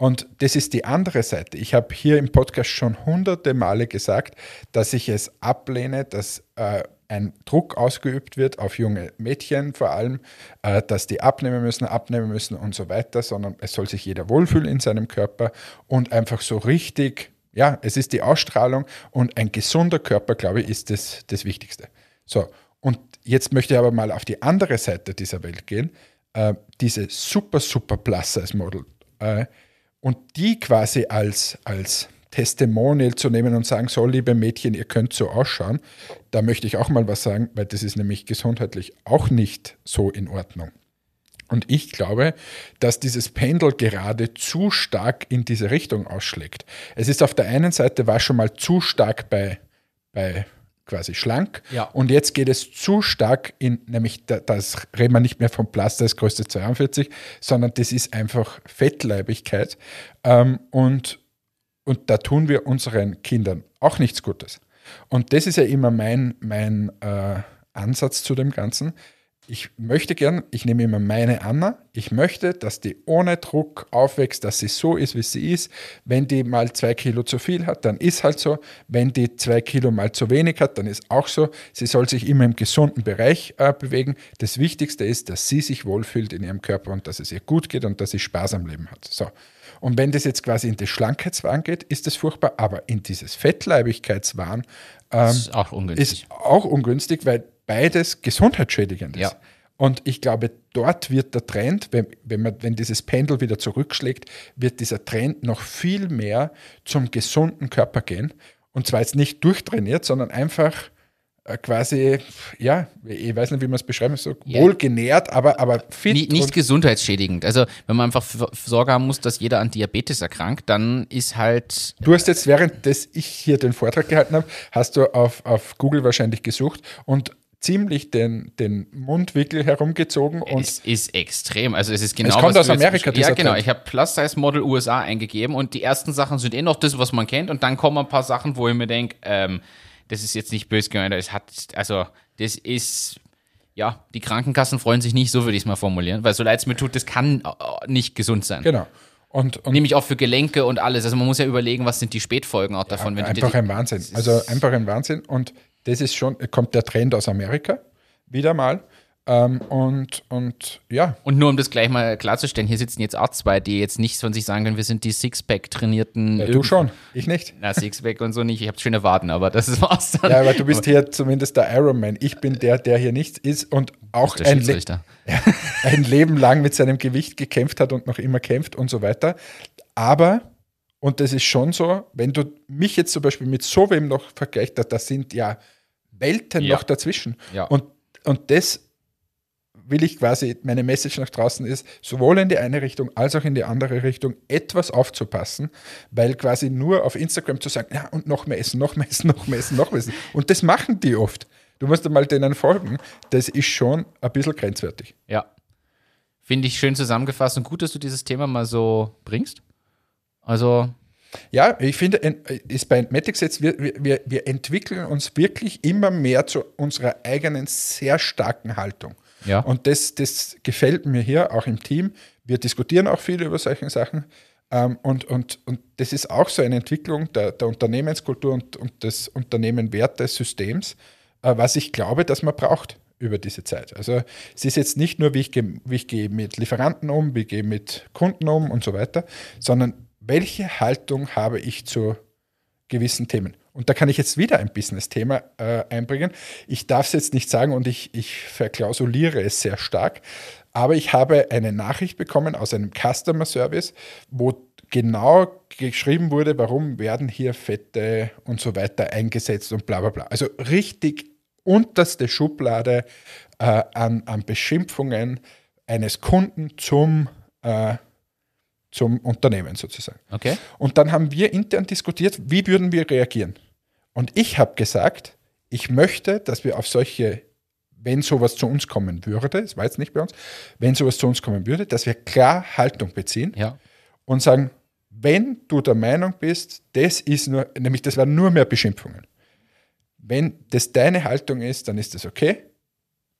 Und das ist die andere Seite. Ich habe hier im Podcast schon hunderte Male gesagt, dass ich es ablehne, dass äh, ein Druck ausgeübt wird auf junge Mädchen vor allem, äh, dass die abnehmen müssen, abnehmen müssen und so weiter, sondern es soll sich jeder wohlfühlen in seinem Körper und einfach so richtig, ja, es ist die Ausstrahlung und ein gesunder Körper, glaube ich, ist das, das Wichtigste. So, und jetzt möchte ich aber mal auf die andere Seite dieser Welt gehen. Äh, diese super, super Plus-Size-Model. Und die quasi als, als Testimonial zu nehmen und sagen, so liebe Mädchen, ihr könnt so ausschauen, da möchte ich auch mal was sagen, weil das ist nämlich gesundheitlich auch nicht so in Ordnung. Und ich glaube, dass dieses Pendel gerade zu stark in diese Richtung ausschlägt. Es ist auf der einen Seite war schon mal zu stark bei, bei quasi schlank. Ja. Und jetzt geht es zu stark in, nämlich da, das reden wir nicht mehr vom Plaster, das größte 42, sondern das ist einfach Fettleibigkeit. Ähm, und, und da tun wir unseren Kindern auch nichts Gutes. Und das ist ja immer mein, mein äh, Ansatz zu dem Ganzen ich möchte gern, ich nehme immer meine Anna, ich möchte, dass die ohne Druck aufwächst, dass sie so ist, wie sie ist. Wenn die mal zwei Kilo zu viel hat, dann ist halt so. Wenn die zwei Kilo mal zu wenig hat, dann ist auch so. Sie soll sich immer im gesunden Bereich äh, bewegen. Das Wichtigste ist, dass sie sich wohlfühlt in ihrem Körper und dass es ihr gut geht und dass sie Spaß am Leben hat. So. Und wenn das jetzt quasi in das Schlankheitswahn geht, ist das furchtbar, aber in dieses Fettleibigkeitswahn ähm, ist, auch ungünstig. ist auch ungünstig, weil beides gesundheitsschädigend ist. Ja. Und ich glaube, dort wird der Trend, wenn, wenn, man, wenn dieses Pendel wieder zurückschlägt, wird dieser Trend noch viel mehr zum gesunden Körper gehen. Und zwar jetzt nicht durchtrainiert, sondern einfach äh, quasi, ja, ich weiß nicht, wie man es beschreiben soll, so ja. wohlgenährt, aber, aber fit. Nicht, nicht gesundheitsschädigend. Also, wenn man einfach Sorge haben muss, dass jeder an Diabetes erkrankt, dann ist halt. Du hast jetzt, während ich hier den Vortrag gehalten habe, hast du auf, auf Google wahrscheinlich gesucht und ziemlich den, den Mundwickel herumgezogen. Und es ist extrem. Also es ist genau. Es kommt aus Amerika, Ja, genau. Trend. Ich habe Plus-Size-Model USA eingegeben und die ersten Sachen sind eh noch das, was man kennt. Und dann kommen ein paar Sachen, wo ich mir denke, ähm, das ist jetzt nicht böse gemeint, es hat, also das ist, ja, die Krankenkassen freuen sich nicht, so würde ich es mal formulieren, weil so leid es mir tut, das kann äh, nicht gesund sein. Genau. Und, und Nämlich auch für Gelenke und alles. Also man muss ja überlegen, was sind die Spätfolgen auch davon. Ja, einfach ein Wahnsinn. Also einfach ein Wahnsinn. Und das ist schon, kommt der Trend aus Amerika wieder mal. Ähm, und, und ja. Und nur um das gleich mal klarzustellen, hier sitzen jetzt auch zwei, die jetzt nicht von sich sagen können, wir sind die Sixpack-trainierten. Ja, du schon, ich nicht. Na, Sixpack und so nicht. Ich habe schöne Waden, aber das war's dann. Ja, aber du bist hier zumindest der Ironman. Ich bin der, der hier nichts ist und auch ein, Le (laughs) ein Leben lang mit seinem Gewicht gekämpft hat und noch immer kämpft und so weiter. Aber und das ist schon so, wenn du mich jetzt zum Beispiel mit so wem noch vergleichst, da sind ja Welten ja. noch dazwischen. Ja. Und, und das will ich quasi, meine Message nach draußen ist, sowohl in die eine Richtung als auch in die andere Richtung etwas aufzupassen, weil quasi nur auf Instagram zu sagen, ja, und noch mehr essen, noch mehr essen, noch mehr essen, noch mehr essen. Und das machen die oft. Du musst einmal denen folgen. Das ist schon ein bisschen grenzwertig. Ja. Finde ich schön zusammengefasst und gut, dass du dieses Thema mal so bringst. Also. Ja, ich finde, ist bei Entmatics jetzt, wir, wir, wir entwickeln uns wirklich immer mehr zu unserer eigenen sehr starken Haltung. Ja. Und das, das gefällt mir hier auch im Team. Wir diskutieren auch viel über solche Sachen. Ähm, und, und, und das ist auch so eine Entwicklung der, der Unternehmenskultur und, und des Unternehmenwertesystems, äh, was ich glaube, dass man braucht über diese Zeit. Also es ist jetzt nicht nur, wie ich, gehe, wie ich gehe mit Lieferanten um, wie ich gehe mit Kunden um und so weiter, sondern welche Haltung habe ich zu gewissen Themen. Und da kann ich jetzt wieder ein Business-Thema äh, einbringen. Ich darf es jetzt nicht sagen und ich, ich verklausuliere es sehr stark, aber ich habe eine Nachricht bekommen aus einem Customer Service, wo genau geschrieben wurde, warum werden hier Fette und so weiter eingesetzt und bla bla bla. Also richtig unterste Schublade äh, an, an Beschimpfungen eines Kunden zum äh, zum Unternehmen sozusagen. Okay. Und dann haben wir intern diskutiert, wie würden wir reagieren. Und ich habe gesagt, ich möchte, dass wir auf solche, wenn sowas zu uns kommen würde, das war jetzt nicht bei uns, wenn sowas zu uns kommen würde, dass wir klar Haltung beziehen ja. und sagen, wenn du der Meinung bist, das ist nur, nämlich das waren nur mehr Beschimpfungen. Wenn das deine Haltung ist, dann ist das okay.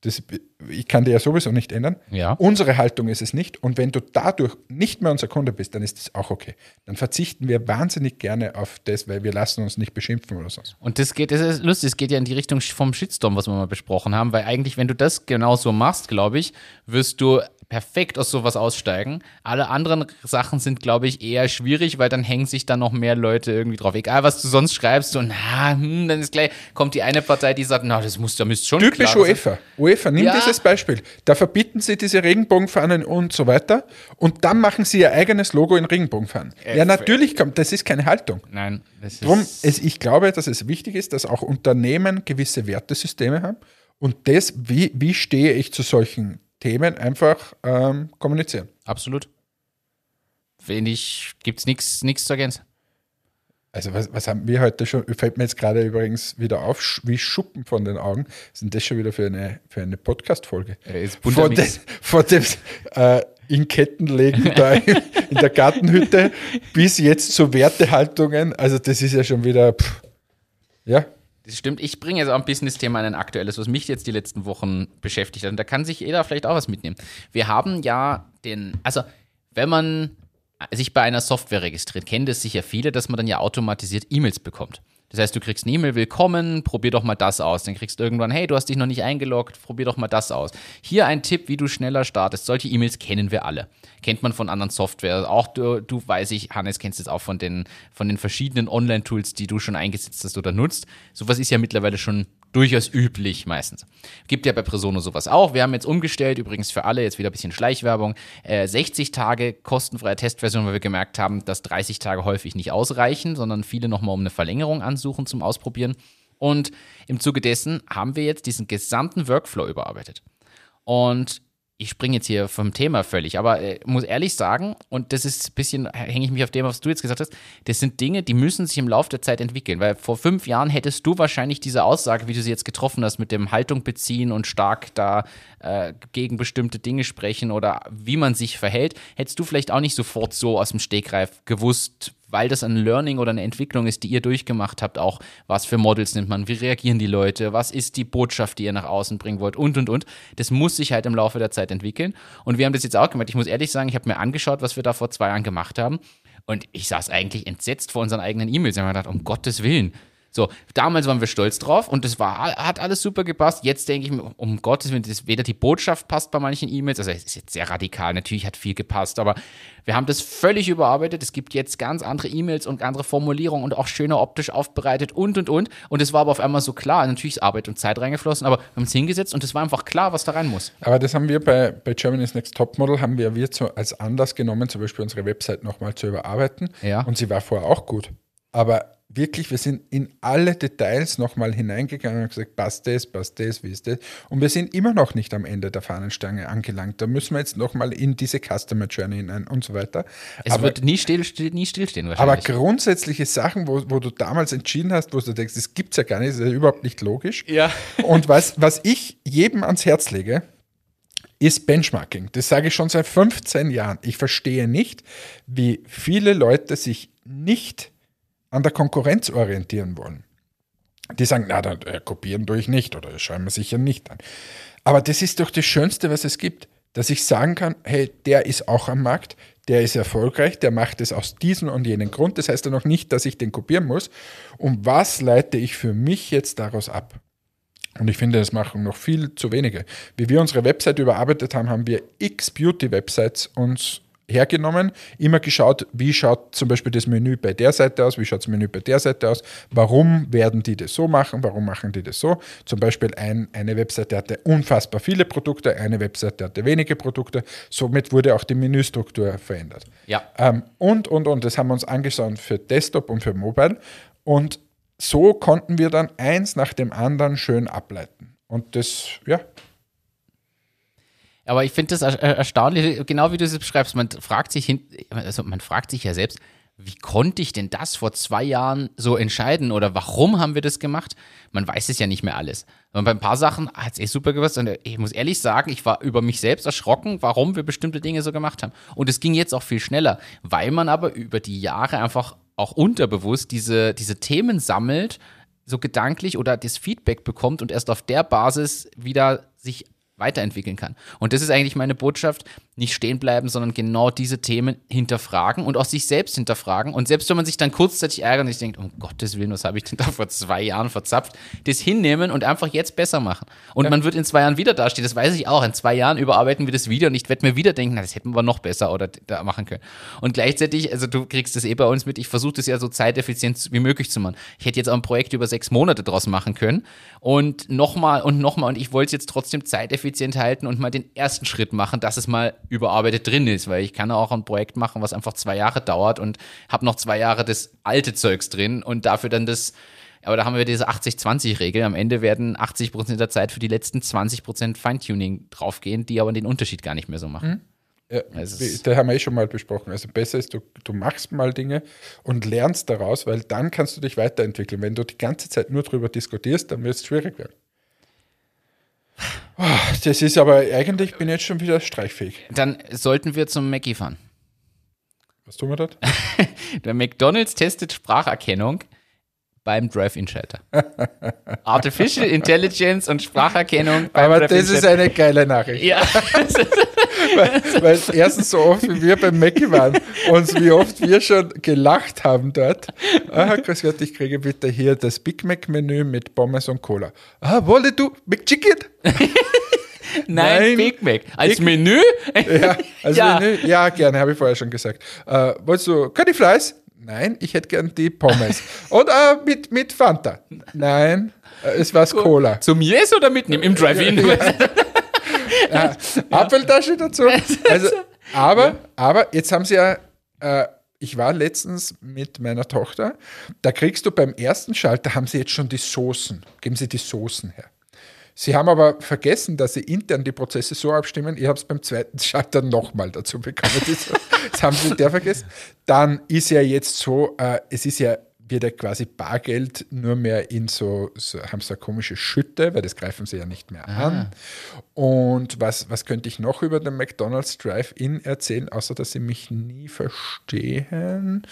Das, ich kann dir ja sowieso nicht ändern. Ja. Unsere Haltung ist es nicht. Und wenn du dadurch nicht mehr unser Kunde bist, dann ist das auch okay. Dann verzichten wir wahnsinnig gerne auf das, weil wir lassen uns nicht beschimpfen oder so. Und das geht, das ist lustig, es geht ja in die Richtung vom Shitstorm, was wir mal besprochen haben, weil eigentlich, wenn du das genauso machst, glaube ich, wirst du perfekt aus sowas aussteigen. Alle anderen Sachen sind, glaube ich, eher schwierig, weil dann hängen sich dann noch mehr Leute irgendwie drauf. Egal, was du sonst schreibst, so, na, hm, dann ist gleich, kommt die eine Partei, die sagt, na, das muss, da müsst schon Typisch UEFA. UEFA, nimm ja. dieses Beispiel. Da verbieten sie diese Regenbogenfahnen und so weiter und dann machen sie ihr eigenes Logo in Regenbogenfahnen. Äh, ja, natürlich kommt, das ist keine Haltung. Nein, das ist. Drum, es, ich glaube, dass es wichtig ist, dass auch Unternehmen gewisse Wertesysteme haben und das, wie, wie stehe ich zu solchen Themen einfach ähm, kommunizieren. Absolut. Ich, gibt es nichts zu ergänzen. Also was, was, haben wir heute schon, fällt mir jetzt gerade übrigens wieder auf, wie Schuppen von den Augen, sind das schon wieder für eine, für eine Podcast-Folge? Ja, von, den, von dem äh, in Ketten legen da (laughs) in, in, der Gartenhütte bis jetzt zu Wertehaltungen, also das ist ja schon wieder, pff, ja, das stimmt. Ich bringe jetzt auch ein Business-Thema in ein aktuelles, was mich jetzt die letzten Wochen beschäftigt hat. Und da kann sich jeder vielleicht auch was mitnehmen. Wir haben ja den, also wenn man sich bei einer Software registriert, kennen das sicher viele, dass man dann ja automatisiert E-Mails bekommt. Das heißt, du kriegst eine E-Mail, willkommen, probier doch mal das aus. Dann kriegst du irgendwann, hey, du hast dich noch nicht eingeloggt, probier doch mal das aus. Hier ein Tipp, wie du schneller startest. Solche E-Mails kennen wir alle. Kennt man von anderen Software. Auch du, du weiß ich, Hannes, kennst es auch von den, von den verschiedenen Online-Tools, die du schon eingesetzt hast oder nutzt. Sowas ist ja mittlerweile schon durchaus üblich meistens. Gibt ja bei Presono sowas auch. Wir haben jetzt umgestellt, übrigens für alle, jetzt wieder ein bisschen Schleichwerbung, äh, 60 Tage kostenfreie Testversion, weil wir gemerkt haben, dass 30 Tage häufig nicht ausreichen, sondern viele nochmal um eine Verlängerung ansuchen zum Ausprobieren. Und im Zuge dessen haben wir jetzt diesen gesamten Workflow überarbeitet. Und ich springe jetzt hier vom Thema völlig, aber äh, muss ehrlich sagen, und das ist ein bisschen, hänge ich mich auf dem, was du jetzt gesagt hast, das sind Dinge, die müssen sich im Laufe der Zeit entwickeln, weil vor fünf Jahren hättest du wahrscheinlich diese Aussage, wie du sie jetzt getroffen hast, mit dem Haltung beziehen und stark da äh, gegen bestimmte Dinge sprechen oder wie man sich verhält, hättest du vielleicht auch nicht sofort so aus dem Stegreif gewusst, weil das ein Learning oder eine Entwicklung ist, die ihr durchgemacht habt, auch was für Models nimmt man, wie reagieren die Leute, was ist die Botschaft, die ihr nach außen bringen wollt und und und. Das muss sich halt im Laufe der Zeit entwickeln. Und wir haben das jetzt auch gemacht. Ich muss ehrlich sagen, ich habe mir angeschaut, was wir da vor zwei Jahren gemacht haben. Und ich saß eigentlich entsetzt vor unseren eigenen E-Mails. Ich habe mir gedacht, um Gottes Willen, so, damals waren wir stolz drauf und das war, hat alles super gepasst. Jetzt denke ich mir, um Gottes Willen, das, weder die Botschaft passt bei manchen E-Mails, also es ist jetzt sehr radikal, natürlich hat viel gepasst, aber wir haben das völlig überarbeitet. Es gibt jetzt ganz andere E-Mails und andere Formulierungen und auch schöner optisch aufbereitet und und und. Und es war aber auf einmal so klar. Natürlich ist Arbeit und Zeit reingeflossen, aber wir haben es hingesetzt und es war einfach klar, was da rein muss. Aber das haben wir bei, bei Germany's Next Topmodel, haben wir, wir zu, als Anlass genommen, zum Beispiel unsere Website nochmal zu überarbeiten. Ja. Und sie war vorher auch gut. Aber wirklich, wir sind in alle Details nochmal hineingegangen und gesagt, passt das, passt das, wie ist das? Und wir sind immer noch nicht am Ende der Fahnenstange angelangt. Da müssen wir jetzt nochmal in diese Customer Journey hinein und so weiter. Es aber, wird nie, still, still, nie stillstehen wahrscheinlich. Aber grundsätzliche Sachen, wo, wo du damals entschieden hast, wo du denkst, das gibt es ja gar nicht, das ist ja überhaupt nicht logisch. Ja. Und was, was ich jedem ans Herz lege, ist Benchmarking. Das sage ich schon seit 15 Jahren. Ich verstehe nicht, wie viele Leute sich nicht an der Konkurrenz orientieren wollen. Die sagen, na, dann äh, kopieren tue ich nicht oder schreiben wir sicher nicht an. Aber das ist doch das Schönste, was es gibt, dass ich sagen kann, hey, der ist auch am Markt, der ist erfolgreich, der macht es aus diesem und jenem Grund. Das heißt ja noch nicht, dass ich den kopieren muss. Und was leite ich für mich jetzt daraus ab? Und ich finde, das machen noch viel zu wenige. Wie wir unsere Website überarbeitet haben, haben wir x Beauty-Websites uns hergenommen, immer geschaut, wie schaut zum Beispiel das Menü bei der Seite aus, wie schaut das Menü bei der Seite aus, warum werden die das so machen, warum machen die das so. Zum Beispiel ein, eine Webseite hatte unfassbar viele Produkte, eine Webseite hatte wenige Produkte, somit wurde auch die Menüstruktur verändert. Ja. Ähm, und, und, und, das haben wir uns angeschaut für Desktop und für Mobile und so konnten wir dann eins nach dem anderen schön ableiten. Und das, ja, aber ich finde das erstaunlich, genau wie du es beschreibst. Man fragt sich, also man fragt sich ja selbst, wie konnte ich denn das vor zwei Jahren so entscheiden oder warum haben wir das gemacht? Man weiß es ja nicht mehr alles. Und bei ein paar Sachen hat es eh super gewusst. Und ich muss ehrlich sagen, ich war über mich selbst erschrocken, warum wir bestimmte Dinge so gemacht haben. Und es ging jetzt auch viel schneller, weil man aber über die Jahre einfach auch unterbewusst diese, diese Themen sammelt, so gedanklich oder das Feedback bekommt und erst auf der Basis wieder sich weiterentwickeln kann. Und das ist eigentlich meine Botschaft, nicht stehen bleiben, sondern genau diese Themen hinterfragen und auch sich selbst hinterfragen. Und selbst wenn man sich dann kurzzeitig ärgert und sich denkt, um Gottes Willen, was habe ich denn da vor zwei Jahren verzapft, das hinnehmen und einfach jetzt besser machen. Und ja. man wird in zwei Jahren wieder dastehen, das weiß ich auch. In zwei Jahren überarbeiten wir das wieder und ich werde mir wieder denken, na, das hätten wir noch besser oder da machen können. Und gleichzeitig, also du kriegst das eh bei uns mit, ich versuche das ja so zeiteffizient wie möglich zu machen. Ich hätte jetzt auch ein Projekt über sechs Monate draus machen können und nochmal und nochmal und ich wollte es jetzt trotzdem zeiteffizient halten und mal den ersten Schritt machen, dass es mal überarbeitet drin ist, weil ich kann auch ein Projekt machen, was einfach zwei Jahre dauert und habe noch zwei Jahre das alte Zeugs drin und dafür dann das aber da haben wir diese 80-20-Regel. Am Ende werden 80 Prozent der Zeit für die letzten 20 Prozent Feintuning draufgehen, die aber den Unterschied gar nicht mehr so machen. Mhm. Ja, also da haben wir eh schon mal besprochen. Also besser ist, du, du machst mal Dinge und lernst daraus, weil dann kannst du dich weiterentwickeln. Wenn du die ganze Zeit nur darüber diskutierst, dann wird es schwierig werden. Oh, das ist aber eigentlich, bin ich jetzt schon wieder streichfähig. Dann sollten wir zum Mackie fahren. Was tun wir dort? (laughs) Der McDonalds testet Spracherkennung beim Drive-In-Schalter. (laughs) Artificial Intelligence und Spracherkennung Aber das ist eine geile Nachricht. Ja. (laughs) weil, weil erstens so oft wie wir beim Mackie waren und wie oft wir schon gelacht haben dort. Ah, grüß Gott, ich kriege bitte hier das Big Mac-Menü mit Pommes und Cola. Ah, wolle du McChicken? (laughs) Nein, Nein, Big Mac. Als Big Menü? ja, als ja. Menü? Ja, gerne, habe ich vorher schon gesagt. Äh, wolltest du Curly Fries? Nein, ich hätte gern die Pommes. Und äh, mit, mit Fanta? Nein, äh, es war Cola. Zum Yes oder mitnehmen? Im Drive-In? (laughs) Ja. ja, Apfeltasche dazu. Also, aber, ja. aber jetzt haben sie ja, äh, ich war letztens mit meiner Tochter, da kriegst du beim ersten Schalter, haben sie jetzt schon die Soßen. Geben sie die Soßen her. Sie haben aber vergessen, dass Sie intern die Prozesse so abstimmen. Ich habe es beim zweiten (laughs) Schalter nochmal dazu bekommen. Das, das, haben Sie der vergessen. Dann ist ja jetzt so, äh, es ist ja wird ja quasi Bargeld nur mehr in so, so haben so eine komische Schütte, weil das greifen sie ja nicht mehr ah. an. Und was, was könnte ich noch über den McDonald's Drive-In erzählen, außer dass sie mich nie verstehen?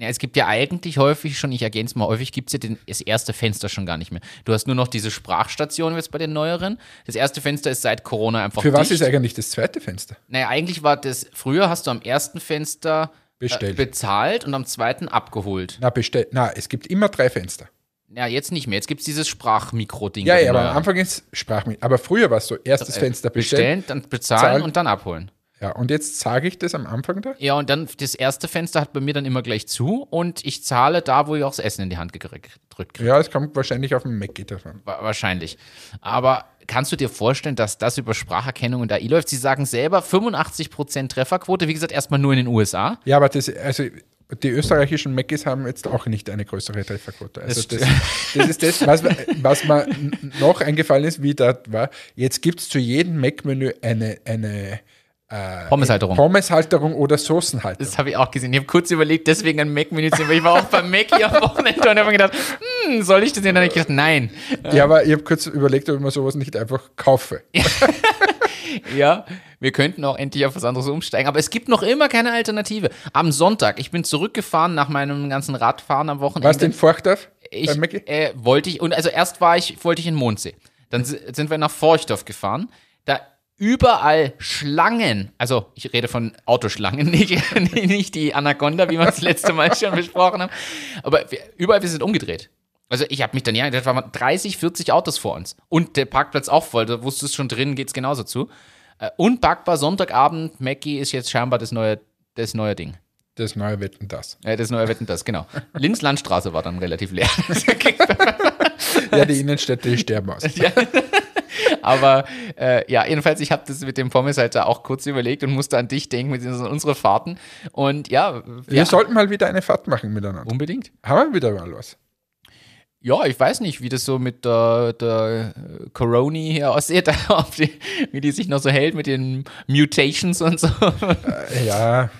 Ja, es gibt ja eigentlich häufig schon, ich ergänze es mal, häufig gibt es ja den, das erste Fenster schon gar nicht mehr. Du hast nur noch diese Sprachstation jetzt bei den neueren. Das erste Fenster ist seit Corona einfach Für was dicht. ist eigentlich das zweite Fenster? Naja, eigentlich war das, früher hast du am ersten Fenster äh, bezahlt und am zweiten abgeholt. Na, bestellt. Na, es gibt immer drei Fenster. Ja, jetzt nicht mehr. Jetzt gibt es dieses Sprachmikro-Ding. Ja, ja, aber am Anfang ist Sprachmikro. Aber früher war es so, erstes äh, Fenster bestellen. Bestellen, dann bezahlen zahlen. und dann abholen. Ja, und jetzt sage ich das am Anfang da? Ja, und dann das erste Fenster hat bei mir dann immer gleich zu und ich zahle da, wo ich auch das Essen in die Hand gedrückt kriege. Ja, es kommt wahrscheinlich auf den Mac davon. Wahrscheinlich. Aber kannst du dir vorstellen, dass das über Spracherkennung und AI läuft? Sie sagen selber 85% Trefferquote, wie gesagt, erstmal nur in den USA. Ja, aber das, also die österreichischen Macis haben jetzt auch nicht eine größere Trefferquote. Also das, das, ist das, was, was mir noch eingefallen ist, wie das war. Jetzt gibt es zu jedem Mac-Menü eine, eine äh, Pommeshalterung. Pommeshalterung oder Soßenhalterung. Das habe ich auch gesehen. Ich habe kurz überlegt, deswegen ein Mac-Menü zu weil ich war auch beim Mac hier am Wochenende und habe mir gedacht, hm, soll ich das denn? Dann habe ich gedacht, nein. Ja, aber ich habe kurz überlegt, ob ich mir sowas nicht einfach kaufe. (laughs) ja, wir könnten auch endlich auf was anderes umsteigen, aber es gibt noch immer keine Alternative. Am Sonntag, ich bin zurückgefahren nach meinem ganzen Radfahren am Wochenende. Was denn Forchdorf? Ich äh, wollte ich und also erst war ich wollte ich in Mondsee. Dann sind wir nach Forchdorf gefahren. Überall Schlangen, also ich rede von Autoschlangen, (laughs) nicht, nicht die Anaconda, wie wir das letzte Mal schon besprochen haben, aber überall wir sind umgedreht. Also ich habe mich dann ja, da waren 30, 40 Autos vor uns und der Parkplatz auch voll, da wusstest du schon drin, geht's genauso zu. Äh, unpackbar, Sonntagabend, Mackie ist jetzt scheinbar das neue, das neue Ding. Das neue Wetten das. Ja, das neue Wetten das, genau. Linz Landstraße war dann relativ leer. (laughs) (laughs) ja, die Innenstädte sterben aus. Ja. Aber äh, ja, jedenfalls, ich habe das mit dem Pommeshalter auch kurz überlegt und musste an dich denken mit unseren Fahrten. Und ja. Wir ja. sollten mal wieder eine Fahrt machen miteinander. Unbedingt. Haben wir wieder mal was. Ja, ich weiß nicht, wie das so mit der, der Coroni hier aussieht, (laughs) die, wie die sich noch so hält mit den Mutations und so. Äh, ja,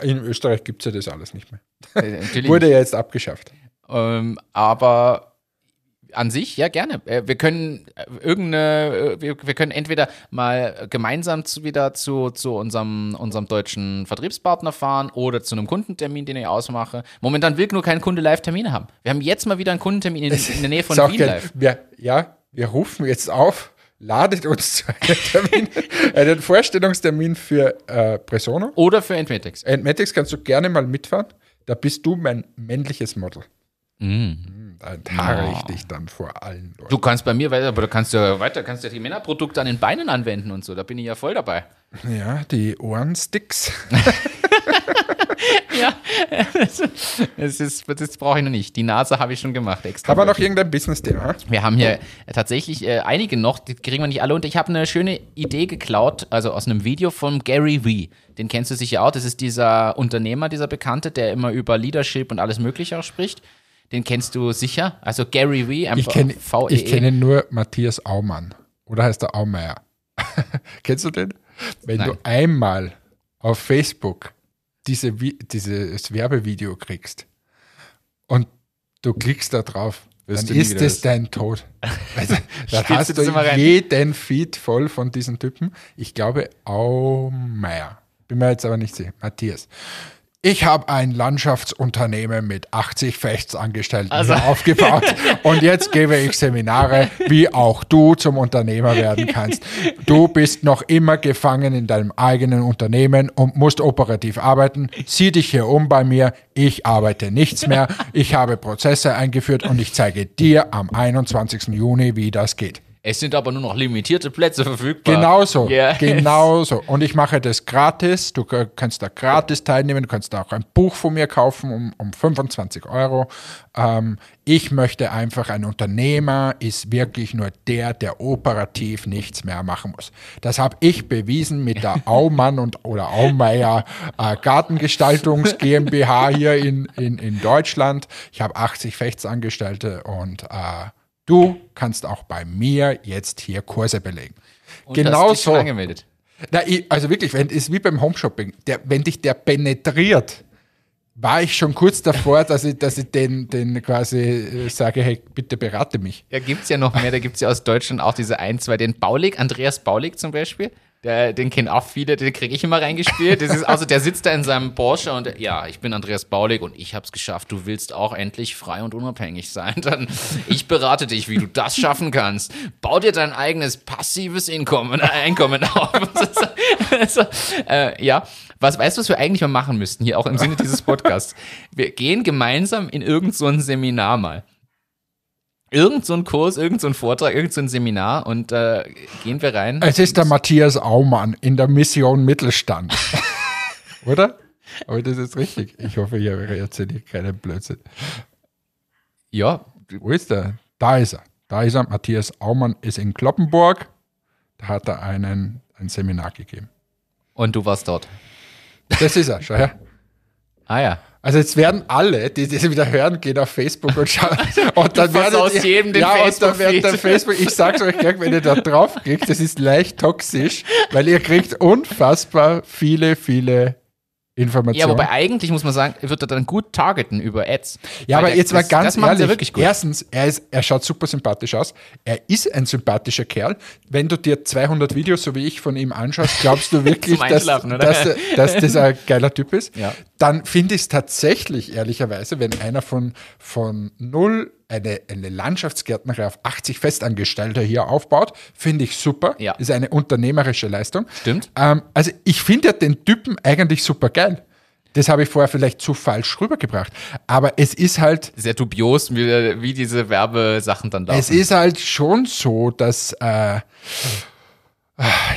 in Österreich gibt es ja das alles nicht mehr. Äh, Wurde ja jetzt abgeschafft. Ähm, aber an sich, ja, gerne. Äh, wir können äh, irgendeine, äh, wir, wir können entweder mal gemeinsam zu, wieder zu, zu unserem, unserem deutschen Vertriebspartner fahren oder zu einem Kundentermin, den ich ausmache. Momentan will nur kein Kunde Live-Termine haben. Wir haben jetzt mal wieder einen Kundentermin in, in der Nähe von Wien live. Wir, ja, wir rufen jetzt auf, ladet uns zu einem Termin, (laughs) einen Vorstellungstermin für äh, Presono. Oder für Entmetics. Entmetics kannst du gerne mal mitfahren. Da bist du mein männliches Model. Mm tarre ich dich dann vor allen Leuten. Du kannst bei mir weiter, aber du kannst ja weiter, kannst ja die Männerprodukte an den Beinen anwenden und so. Da bin ich ja voll dabei. Ja, die Ohrensticks. (laughs) ja, das, ist, das brauche ich noch nicht. Die Nase habe ich schon gemacht extra. Haben wir noch irgendein Business-Thema? Wir haben hier tatsächlich äh, einige noch, die kriegen wir nicht alle. Und ich habe eine schöne Idee geklaut, also aus einem Video von Gary Vee. Den kennst du sicher auch. Das ist dieser Unternehmer, dieser Bekannte, der immer über Leadership und alles Mögliche auch spricht. Den kennst du sicher. Also Gary Vee, einfach ich kenn, VEE. Ich kenne nur Matthias Aumann. Oder heißt er Aumeier? (laughs) Kennst du den? Wenn Nein. du einmal auf Facebook diese, dieses Werbevideo kriegst und du klickst da drauf, dann ist es dein Tod. Also, (laughs) dann hast du jeden Feed voll von diesen Typen. Ich glaube, Aumeier. Bin mir jetzt aber nicht sicher. Matthias. Ich habe ein Landschaftsunternehmen mit 80 Fechtsangestellten also. aufgebaut (laughs) und jetzt gebe ich Seminare, wie auch du zum Unternehmer werden kannst. Du bist noch immer gefangen in deinem eigenen Unternehmen und musst operativ arbeiten. Sieh dich hier um bei mir. Ich arbeite nichts mehr. Ich habe Prozesse eingeführt und ich zeige dir am 21. Juni, wie das geht. Es sind aber nur noch limitierte Plätze verfügbar. Genauso, yes. (laughs) genauso. Und ich mache das gratis. Du kannst da gratis teilnehmen. Du kannst da auch ein Buch von mir kaufen um, um 25 Euro. Ähm, ich möchte einfach, ein Unternehmer ist wirklich nur der, der operativ nichts mehr machen muss. Das habe ich bewiesen mit der (laughs) Aumann und oder Aumeier äh, Gartengestaltungs (laughs) GmbH hier in, in, in Deutschland. Ich habe 80 Fechtsangestellte und äh, Du kannst auch bei mir jetzt hier Kurse belegen. Und genau so. Angemeldet. Na, ich, also wirklich, wenn ist wie beim Homeshopping, der, wenn dich der penetriert, war ich schon kurz davor, (laughs) dass ich, dass ich den, den quasi äh, sage, hey, bitte berate mich. Ja, gibt es ja noch mehr, da gibt es ja aus Deutschland auch diese ein, zwei, den Baulig, Andreas Baulig zum Beispiel. Der, den kennen auch viele, den kriege ich immer reingespielt. Das ist, also der sitzt da in seinem Porsche und ja, ich bin Andreas Baulig und ich habe es geschafft. Du willst auch endlich frei und unabhängig sein. (laughs) Dann ich berate dich, wie du das schaffen kannst. Bau dir dein eigenes passives Einkommen, äh, Einkommen (laughs) auf. also, äh, ja, was weißt du, was wir eigentlich mal machen müssten hier auch im Sinne dieses Podcasts? Wir gehen gemeinsam in irgendein so Seminar mal irgend so ein Kurs, irgend so ein Vortrag, irgend so ein Seminar und äh, gehen wir rein. Es ist der Matthias Aumann in der Mission Mittelstand. (laughs) Oder? Aber das ist richtig. Ich hoffe, ich erzähle keinen Blödsinn. Ja. Wo ist er? Da ist er. Da ist er. Matthias Aumann ist in Kloppenburg. Da hat er einen, ein Seminar gegeben. Und du warst dort? Das ist er, schau her. Ah ja. Also jetzt werden alle, die das wieder hören, gehen auf Facebook und schauen. (laughs) Und dann werden aus ihr, jedem den ja, Facebook und dann wird Facebook, ich sag's euch gleich, wenn ihr da drauf kriegt, das ist leicht toxisch, weil ihr kriegt unfassbar viele, viele Informationen. Ja, wobei eigentlich muss man sagen, wird er dann gut targeten über Ads. Ja, aber jetzt mal ganz das ehrlich, wirklich gut. erstens, er, ist, er schaut super sympathisch aus. Er ist ein sympathischer Kerl. Wenn du dir 200 Videos, so wie ich, von ihm anschaust, glaubst du (laughs) wirklich, dass, dass, dass, das ein geiler Typ ist. Ja. Dann finde ich es tatsächlich, ehrlicherweise, wenn einer von, von null eine, eine Landschaftsgärtnerei auf 80 Festangestellte hier aufbaut, finde ich super. Ja. Ist eine unternehmerische Leistung. Stimmt. Ähm, also ich finde ja den Typen eigentlich super geil. Das habe ich vorher vielleicht zu falsch rübergebracht. Aber es ist halt. Sehr dubios, wie, wie diese Werbesachen dann laufen. Es ist halt schon so, dass. Äh,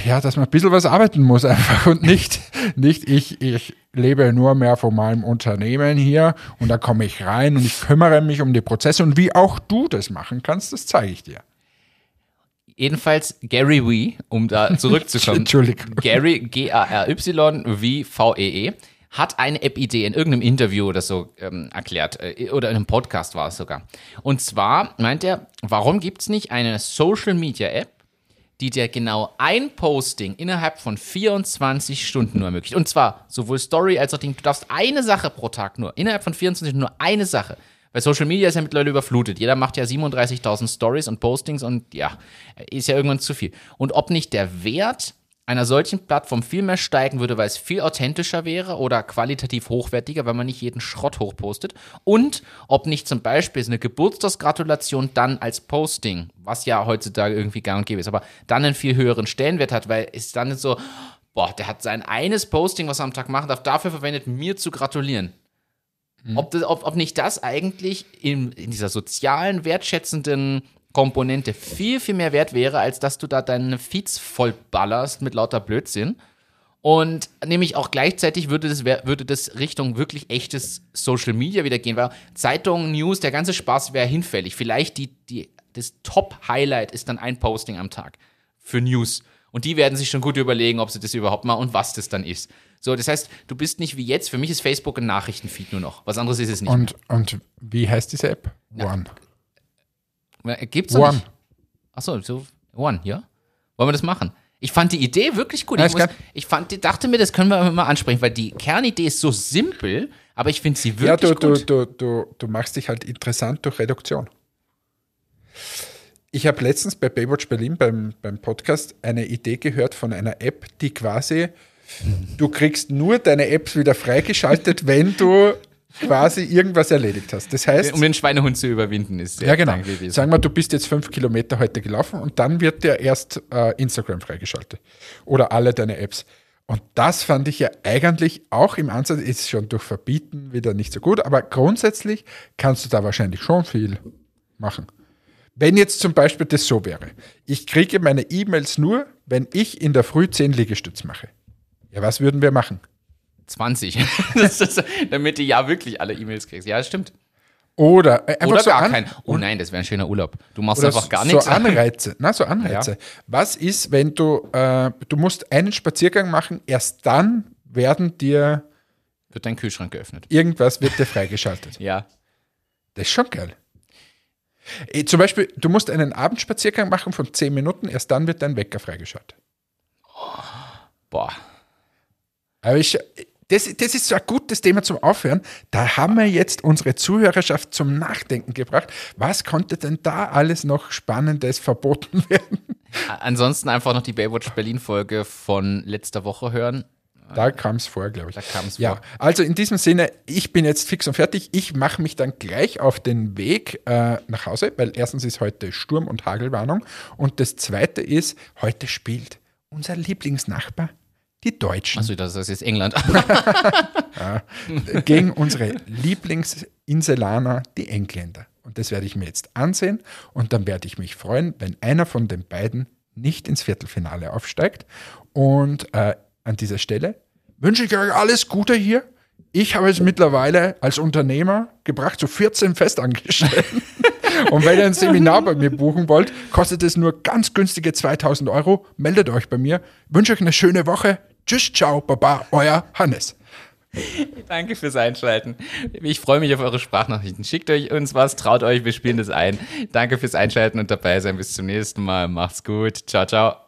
ja, dass man ein bisschen was arbeiten muss einfach und nicht, nicht ich, ich lebe nur mehr von meinem Unternehmen hier und da komme ich rein und ich kümmere mich um die Prozesse und wie auch du das machen kannst, das zeige ich dir. Jedenfalls Gary Wee, um da (laughs) zurückzukommen. Entschuldigung. Gary, G-A-R-Y, V-V-E-E, hat eine App-Idee in irgendeinem Interview oder so ähm, erklärt. Äh, oder in einem Podcast war es sogar. Und zwar meint er, warum gibt es nicht eine Social-Media-App, die dir genau ein Posting innerhalb von 24 Stunden nur ermöglicht. Und zwar sowohl Story als auch Ding. Du darfst eine Sache pro Tag nur, innerhalb von 24 Stunden nur eine Sache. Weil Social Media ist ja mittlerweile überflutet. Jeder macht ja 37.000 Stories und Postings und ja, ist ja irgendwann zu viel. Und ob nicht der Wert einer solchen Plattform viel mehr steigen würde, weil es viel authentischer wäre oder qualitativ hochwertiger, weil man nicht jeden Schrott hochpostet. Und ob nicht zum Beispiel eine Geburtstagsgratulation dann als Posting, was ja heutzutage irgendwie gang und gäbe ist, aber dann einen viel höheren Stellenwert hat, weil es dann so, boah, der hat sein eines Posting, was er am Tag machen darf, dafür verwendet, mir zu gratulieren. Mhm. Ob, das, ob, ob nicht das eigentlich in, in dieser sozialen, wertschätzenden Komponente viel, viel mehr wert wäre, als dass du da deine Feeds vollballerst mit lauter Blödsinn. Und nämlich auch gleichzeitig würde das, würde das Richtung wirklich echtes Social Media wieder gehen, weil Zeitungen, News, der ganze Spaß wäre hinfällig. Vielleicht die, die, das Top-Highlight ist dann ein Posting am Tag für News. Und die werden sich schon gut überlegen, ob sie das überhaupt mal und was das dann ist. So, das heißt, du bist nicht wie jetzt. Für mich ist Facebook ein Nachrichtenfeed nur noch. Was anderes ist es nicht. Und, mehr. und wie heißt diese App? One. Gibt's One. Nicht? Achso, so One, ja? Wollen wir das machen? Ich fand die Idee wirklich gut. Ich, muss, ich fand, dachte mir, das können wir mal ansprechen, weil die Kernidee ist so simpel, aber ich finde sie wirklich ja, du, gut. Du, du, du, du machst dich halt interessant durch Reduktion. Ich habe letztens bei Baywatch Berlin beim, beim Podcast eine Idee gehört von einer App, die quasi, du kriegst nur deine Apps wieder freigeschaltet, (laughs) wenn du quasi irgendwas erledigt hast. Das heißt, um den Schweinehund zu überwinden ist. Ja, genau. Sagen wir, du bist jetzt fünf Kilometer heute gelaufen und dann wird dir erst äh, Instagram freigeschaltet oder alle deine Apps. Und das fand ich ja eigentlich auch im Ansatz, ist schon durch Verbieten wieder nicht so gut, aber grundsätzlich kannst du da wahrscheinlich schon viel machen. Wenn jetzt zum Beispiel das so wäre, ich kriege meine E-Mails nur, wenn ich in der Früh 10 Liegestütz mache. Ja, was würden wir machen? 20. (laughs) ist, damit du ja wirklich alle E-Mails kriegst. Ja, das stimmt. Oder, äh, oder so gar kein. Oh nein, das wäre ein schöner Urlaub. Du machst einfach gar so nichts. So Anreize. Na, so Anreize. Ja. Was ist, wenn du, äh, du musst einen Spaziergang machen, erst dann werden dir. Wird dein Kühlschrank geöffnet. Irgendwas wird dir freigeschaltet. (laughs) ja. Das ist schon geil. Äh, zum Beispiel, du musst einen Abendspaziergang machen von 10 Minuten, erst dann wird dein Wecker freigeschaltet. Boah. Aber ich, das, das ist so ein gutes Thema zum Aufhören. Da haben wir jetzt unsere Zuhörerschaft zum Nachdenken gebracht. Was konnte denn da alles noch Spannendes verboten (laughs) werden? Ansonsten einfach noch die Baywatch Berlin-Folge von letzter Woche hören. Da kam es vor, glaube ich. Da kam es ja, vor. Also in diesem Sinne, ich bin jetzt fix und fertig. Ich mache mich dann gleich auf den Weg äh, nach Hause, weil erstens ist heute Sturm- und Hagelwarnung und das zweite ist, heute spielt unser Lieblingsnachbar die Deutschen. Achso, das ist jetzt England. (laughs) ja, (laughs) gegen unsere Lieblingsinselaner, die Engländer. Und das werde ich mir jetzt ansehen und dann werde ich mich freuen, wenn einer von den beiden nicht ins Viertelfinale aufsteigt. Und äh, an dieser Stelle wünsche ich euch alles Gute hier. Ich habe es mittlerweile als Unternehmer gebracht zu 14 Festangestellten. (laughs) Und wenn ihr ein Seminar bei mir buchen wollt, kostet es nur ganz günstige 2000 Euro. Meldet euch bei mir. Ich wünsche euch eine schöne Woche. Tschüss, ciao, baba, euer Hannes. (laughs) Danke fürs Einschalten. Ich freue mich auf eure Sprachnachrichten. Schickt euch uns was, traut euch, wir spielen das ein. Danke fürs Einschalten und dabei sein. Bis zum nächsten Mal. Macht's gut. Ciao, ciao.